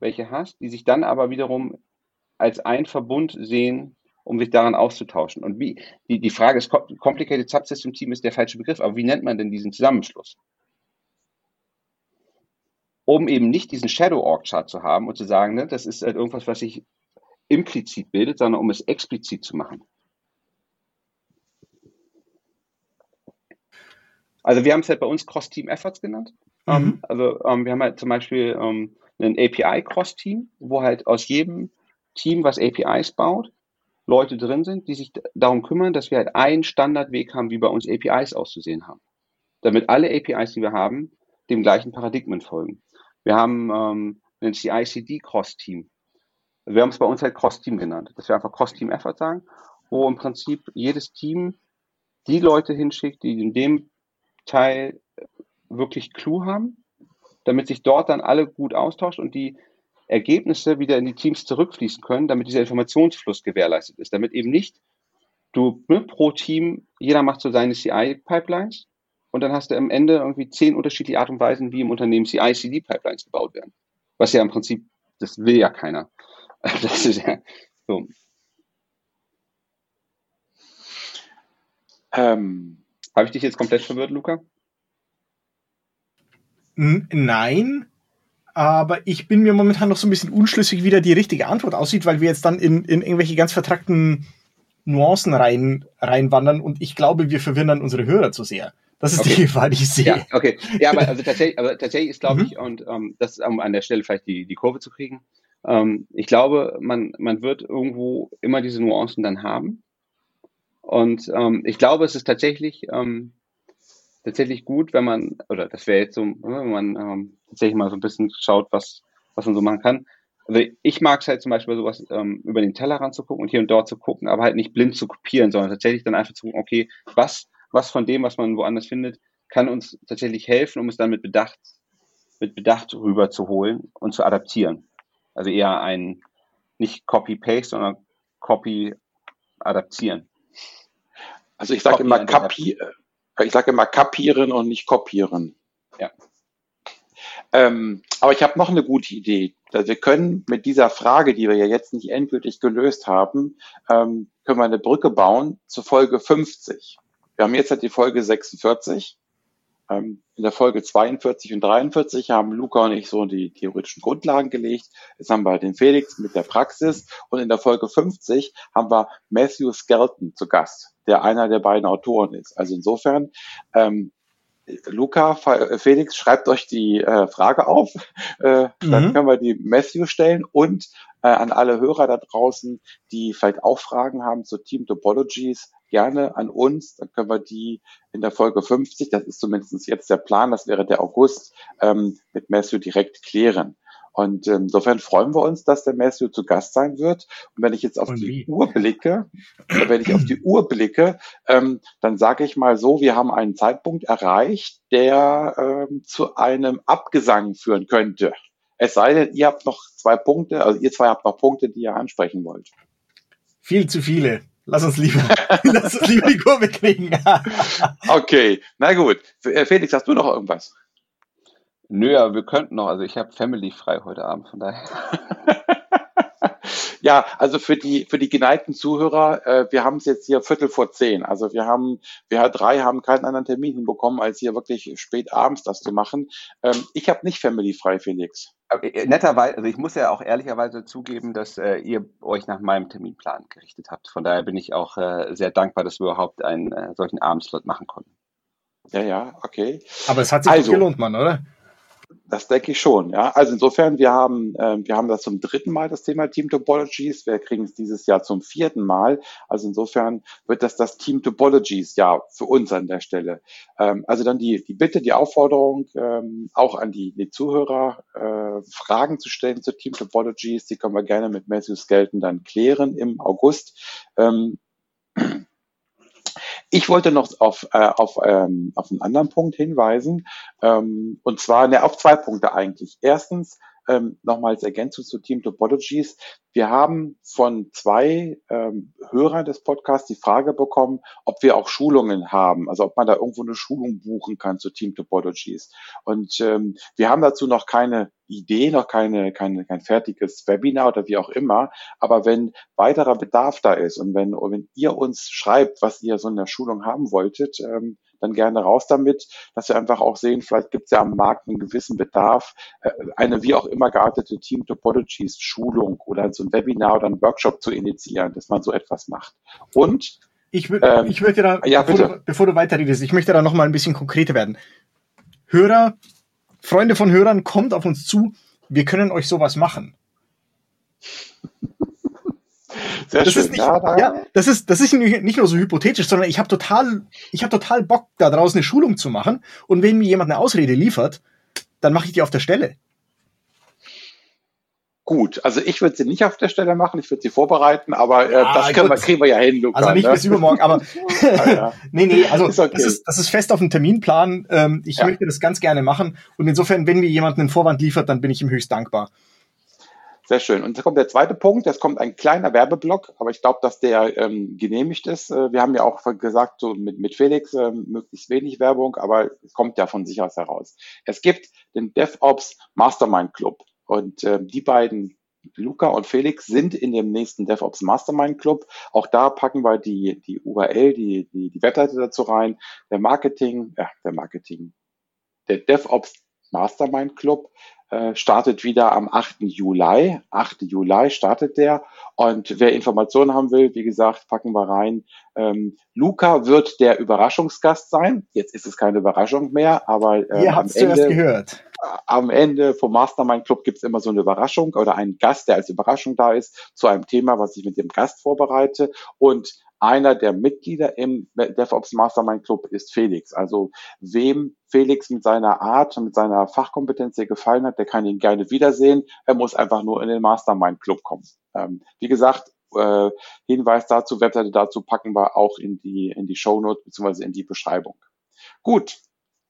welche hast, die sich dann aber wiederum als ein Verbund sehen, um sich daran auszutauschen. Und wie, die, die Frage ist, Complicated Subsystem Team ist der falsche Begriff, aber wie nennt man denn diesen Zusammenschluss? Um eben nicht diesen Shadow Org Chart zu haben und zu sagen, ne, das ist halt irgendwas, was sich implizit bildet, sondern um es explizit zu machen. Also wir haben es halt bei uns Cross-Team Efforts genannt. Mhm. Um, also ähm, wir haben halt zum Beispiel um, ein API-Cross-Team, wo halt aus jedem Team, was APIs baut, Leute drin sind, die sich darum kümmern, dass wir halt einen Standardweg haben, wie bei uns APIs auszusehen haben. Damit alle APIs, die wir haben, dem gleichen Paradigmen folgen. Wir haben ähm, ein CI-CD-Cross-Team. Wir haben es bei uns halt Cross-Team genannt, dass wir einfach Cross-Team-Effort sagen, wo im Prinzip jedes Team die Leute hinschickt, die in dem Teil wirklich Clou haben, damit sich dort dann alle gut austauschen und die Ergebnisse wieder in die Teams zurückfließen können, damit dieser Informationsfluss gewährleistet ist, damit eben nicht du ne, pro Team, jeder macht so seine CI-Pipelines und dann hast du am Ende irgendwie zehn unterschiedliche Art und Weisen, wie im Unternehmen CI-CD-Pipelines gebaut werden. Was ja im Prinzip, das will ja keiner. Das ist ja so. Ähm, Habe ich dich jetzt komplett verwirrt, Luca? Nein, aber ich bin mir momentan noch so ein bisschen unschlüssig, wie da die richtige Antwort aussieht, weil wir jetzt dann in, in irgendwelche ganz vertrackten Nuancen rein, reinwandern und ich glaube, wir verwirren dann unsere Hörer zu sehr. Das ist okay. die Gefahr, die ich sehe. Ja, okay. Ja, aber also tatsächlich, aber tatsächlich ist, glaube mhm. ich, und ähm, das ist um an der Stelle vielleicht die, die Kurve zu kriegen. Ähm, ich glaube, man, man wird irgendwo immer diese Nuancen dann haben. Und ähm, ich glaube, es ist tatsächlich, ähm, tatsächlich gut, wenn man, oder das wäre jetzt so, ne, wenn man ähm, tatsächlich mal so ein bisschen schaut, was, was man so machen kann. Also ich mag es halt zum Beispiel sowas ähm, über den Tellerrand zu gucken und hier und dort zu gucken, aber halt nicht blind zu kopieren, sondern tatsächlich dann einfach zu gucken, okay, was, was von dem, was man woanders findet, kann uns tatsächlich helfen, um es dann mit Bedacht, mit Bedacht rüber zu holen und zu adaptieren. Also eher ein nicht Copy-Paste, sondern Copy-Adaptieren. Also ich sage immer Kapi, ich sage immer kapieren und nicht kopieren. Ja. Ähm, aber ich habe noch eine gute Idee. Wir können mit dieser Frage, die wir ja jetzt nicht endgültig gelöst haben, ähm, können wir eine Brücke bauen zur Folge 50. Wir haben jetzt halt die Folge 46. Ähm, in der Folge 42 und 43 haben Luca und ich so die theoretischen Grundlagen gelegt. Jetzt haben wir den Felix mit der Praxis und in der Folge 50 haben wir Matthew Skelton zu Gast, der einer der beiden Autoren ist. Also insofern, ähm, Luca, Felix, schreibt euch die äh, Frage auf, äh, mhm. dann können wir die Matthew stellen und äh, an alle Hörer da draußen, die vielleicht auch Fragen haben zu Team Topologies, gerne an uns. Dann können wir die in der Folge 50, das ist zumindest jetzt der Plan, das wäre der August, ähm, mit Matthew direkt klären. Und ähm, insofern freuen wir uns, dass der Matthew zu Gast sein wird. Und wenn ich jetzt auf Und die wie? Uhr blicke, wenn ich auf die Uhr blicke, ähm, dann sage ich mal so, wir haben einen Zeitpunkt erreicht, der ähm, zu einem Abgesang führen könnte. Es sei denn, ihr habt noch zwei Punkte, also ihr zwei habt noch Punkte, die ihr ansprechen wollt. Viel zu viele. Lass uns lieber, lass uns lieber die Kurve kriegen. okay, na gut. Äh, Felix, hast du noch irgendwas? Nö, ja, wir könnten noch. Also ich habe Family frei heute Abend, von daher. Ja, also für die für die geneigten Zuhörer, äh, wir haben es jetzt hier Viertel vor zehn. Also wir haben, wir drei haben keinen anderen Termin hinbekommen, als hier wirklich spät abends das zu machen. Ähm, ich habe nicht Family frei, Felix. Äh, netterweise, also ich muss ja auch ehrlicherweise zugeben, dass äh, ihr euch nach meinem Terminplan gerichtet habt. Von daher bin ich auch äh, sehr dankbar, dass wir überhaupt einen äh, solchen Abendslot machen konnten. Ja, ja, okay. Aber es hat sich also, gelohnt, Mann, oder? Das denke ich schon, ja. Also insofern, wir haben, äh, wir haben das zum dritten Mal, das Thema Team Topologies. Wir kriegen es dieses Jahr zum vierten Mal. Also insofern wird das das Team Topologies ja für uns an der Stelle. Ähm, also dann die, die Bitte, die Aufforderung, ähm, auch an die, die Zuhörer, äh, Fragen zu stellen zu Team Topologies. Die können wir gerne mit Matthew Skelton dann klären im August. Ähm, ich wollte noch auf, äh, auf, ähm, auf einen anderen Punkt hinweisen, ähm, und zwar ne, auf zwei Punkte eigentlich. Erstens, ähm, nochmals Ergänzung zu Team Topologies. Wir haben von zwei ähm, Hörern des Podcasts die Frage bekommen, ob wir auch Schulungen haben, also ob man da irgendwo eine Schulung buchen kann zu Team Topologies. Und ähm, wir haben dazu noch keine Idee, noch keine, keine, kein fertiges Webinar oder wie auch immer. Aber wenn weiterer Bedarf da ist und wenn, wenn ihr uns schreibt, was ihr so in der Schulung haben wolltet, ähm, dann gerne raus damit, dass wir einfach auch sehen, vielleicht gibt es ja am Markt einen gewissen Bedarf, äh, eine wie auch immer geartete Team Topologies Schulung oder so ein Webinar oder ein Workshop zu initiieren, dass man so etwas macht. Und ich, ähm, ich möchte da, ja, bevor, du, bevor du weiterredest, ich möchte da noch mal ein bisschen konkreter werden. Hörer, Freunde von Hörern, kommt auf uns zu. Wir können euch sowas machen. Sehr das schön. Ist nicht, ja, ja, das ist, das ist nicht nur so hypothetisch, sondern ich habe total, ich habe total Bock, da draußen eine Schulung zu machen. Und wenn mir jemand eine Ausrede liefert, dann mache ich die auf der Stelle. Gut, also ich würde sie nicht auf der Stelle machen, ich würde sie vorbereiten, aber äh, ah, das können wir, kriegen wir ja hin, Luca. Also nicht ne? bis übermorgen, aber ja, ja. nee, nee, also ist okay. das, ist, das ist fest auf dem Terminplan. Ähm, ich ja. möchte das ganz gerne machen und insofern, wenn mir jemand einen Vorwand liefert, dann bin ich ihm höchst dankbar. Sehr schön. Und jetzt kommt der zweite Punkt. Jetzt kommt ein kleiner Werbeblock, aber ich glaube, dass der ähm, genehmigt ist. Äh, wir haben ja auch gesagt, so mit, mit Felix äh, möglichst wenig Werbung, aber es kommt ja von sich aus heraus. Es gibt den DevOps Mastermind Club und äh, die beiden Luca und Felix sind in dem nächsten DevOps Mastermind Club. Auch da packen wir die, die URL, die, die, die Webseite dazu rein. Der Marketing, ja, der Marketing, der DevOps Mastermind Club äh, startet wieder am 8. Juli. 8. Juli startet der. Und wer Informationen haben will, wie gesagt, packen wir rein. Ähm, Luca wird der Überraschungsgast sein. Jetzt ist es keine Überraschung mehr, aber äh, Ihr am Ende, gehört. am Ende vom Mastermind Club gibt es immer so eine Überraschung oder einen Gast, der als Überraschung da ist, zu einem Thema, was ich mit dem Gast vorbereite. Und einer der Mitglieder im DevOps Mastermind Club ist Felix. Also wem Felix mit seiner Art und mit seiner Fachkompetenz sehr gefallen hat, der kann ihn gerne wiedersehen. Er muss einfach nur in den Mastermind Club kommen. Ähm, wie gesagt, äh, Hinweis dazu, Webseite dazu packen wir auch in die, in die Show Notes bzw. in die Beschreibung. Gut,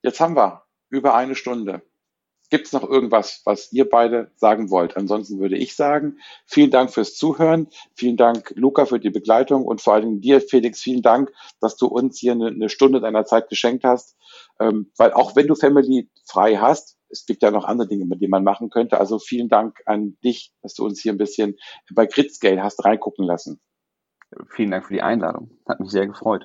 jetzt haben wir über eine Stunde. Gibt es noch irgendwas, was ihr beide sagen wollt? Ansonsten würde ich sagen, vielen Dank fürs Zuhören. Vielen Dank, Luca, für die Begleitung und vor allen Dingen dir, Felix, vielen Dank, dass du uns hier eine, eine Stunde deiner Zeit geschenkt hast. Ähm, weil auch wenn du Family frei hast, es gibt ja noch andere Dinge, mit denen man machen könnte. Also vielen Dank an dich, dass du uns hier ein bisschen bei Gridscale hast reingucken lassen. Vielen Dank für die Einladung. Hat mich sehr gefreut.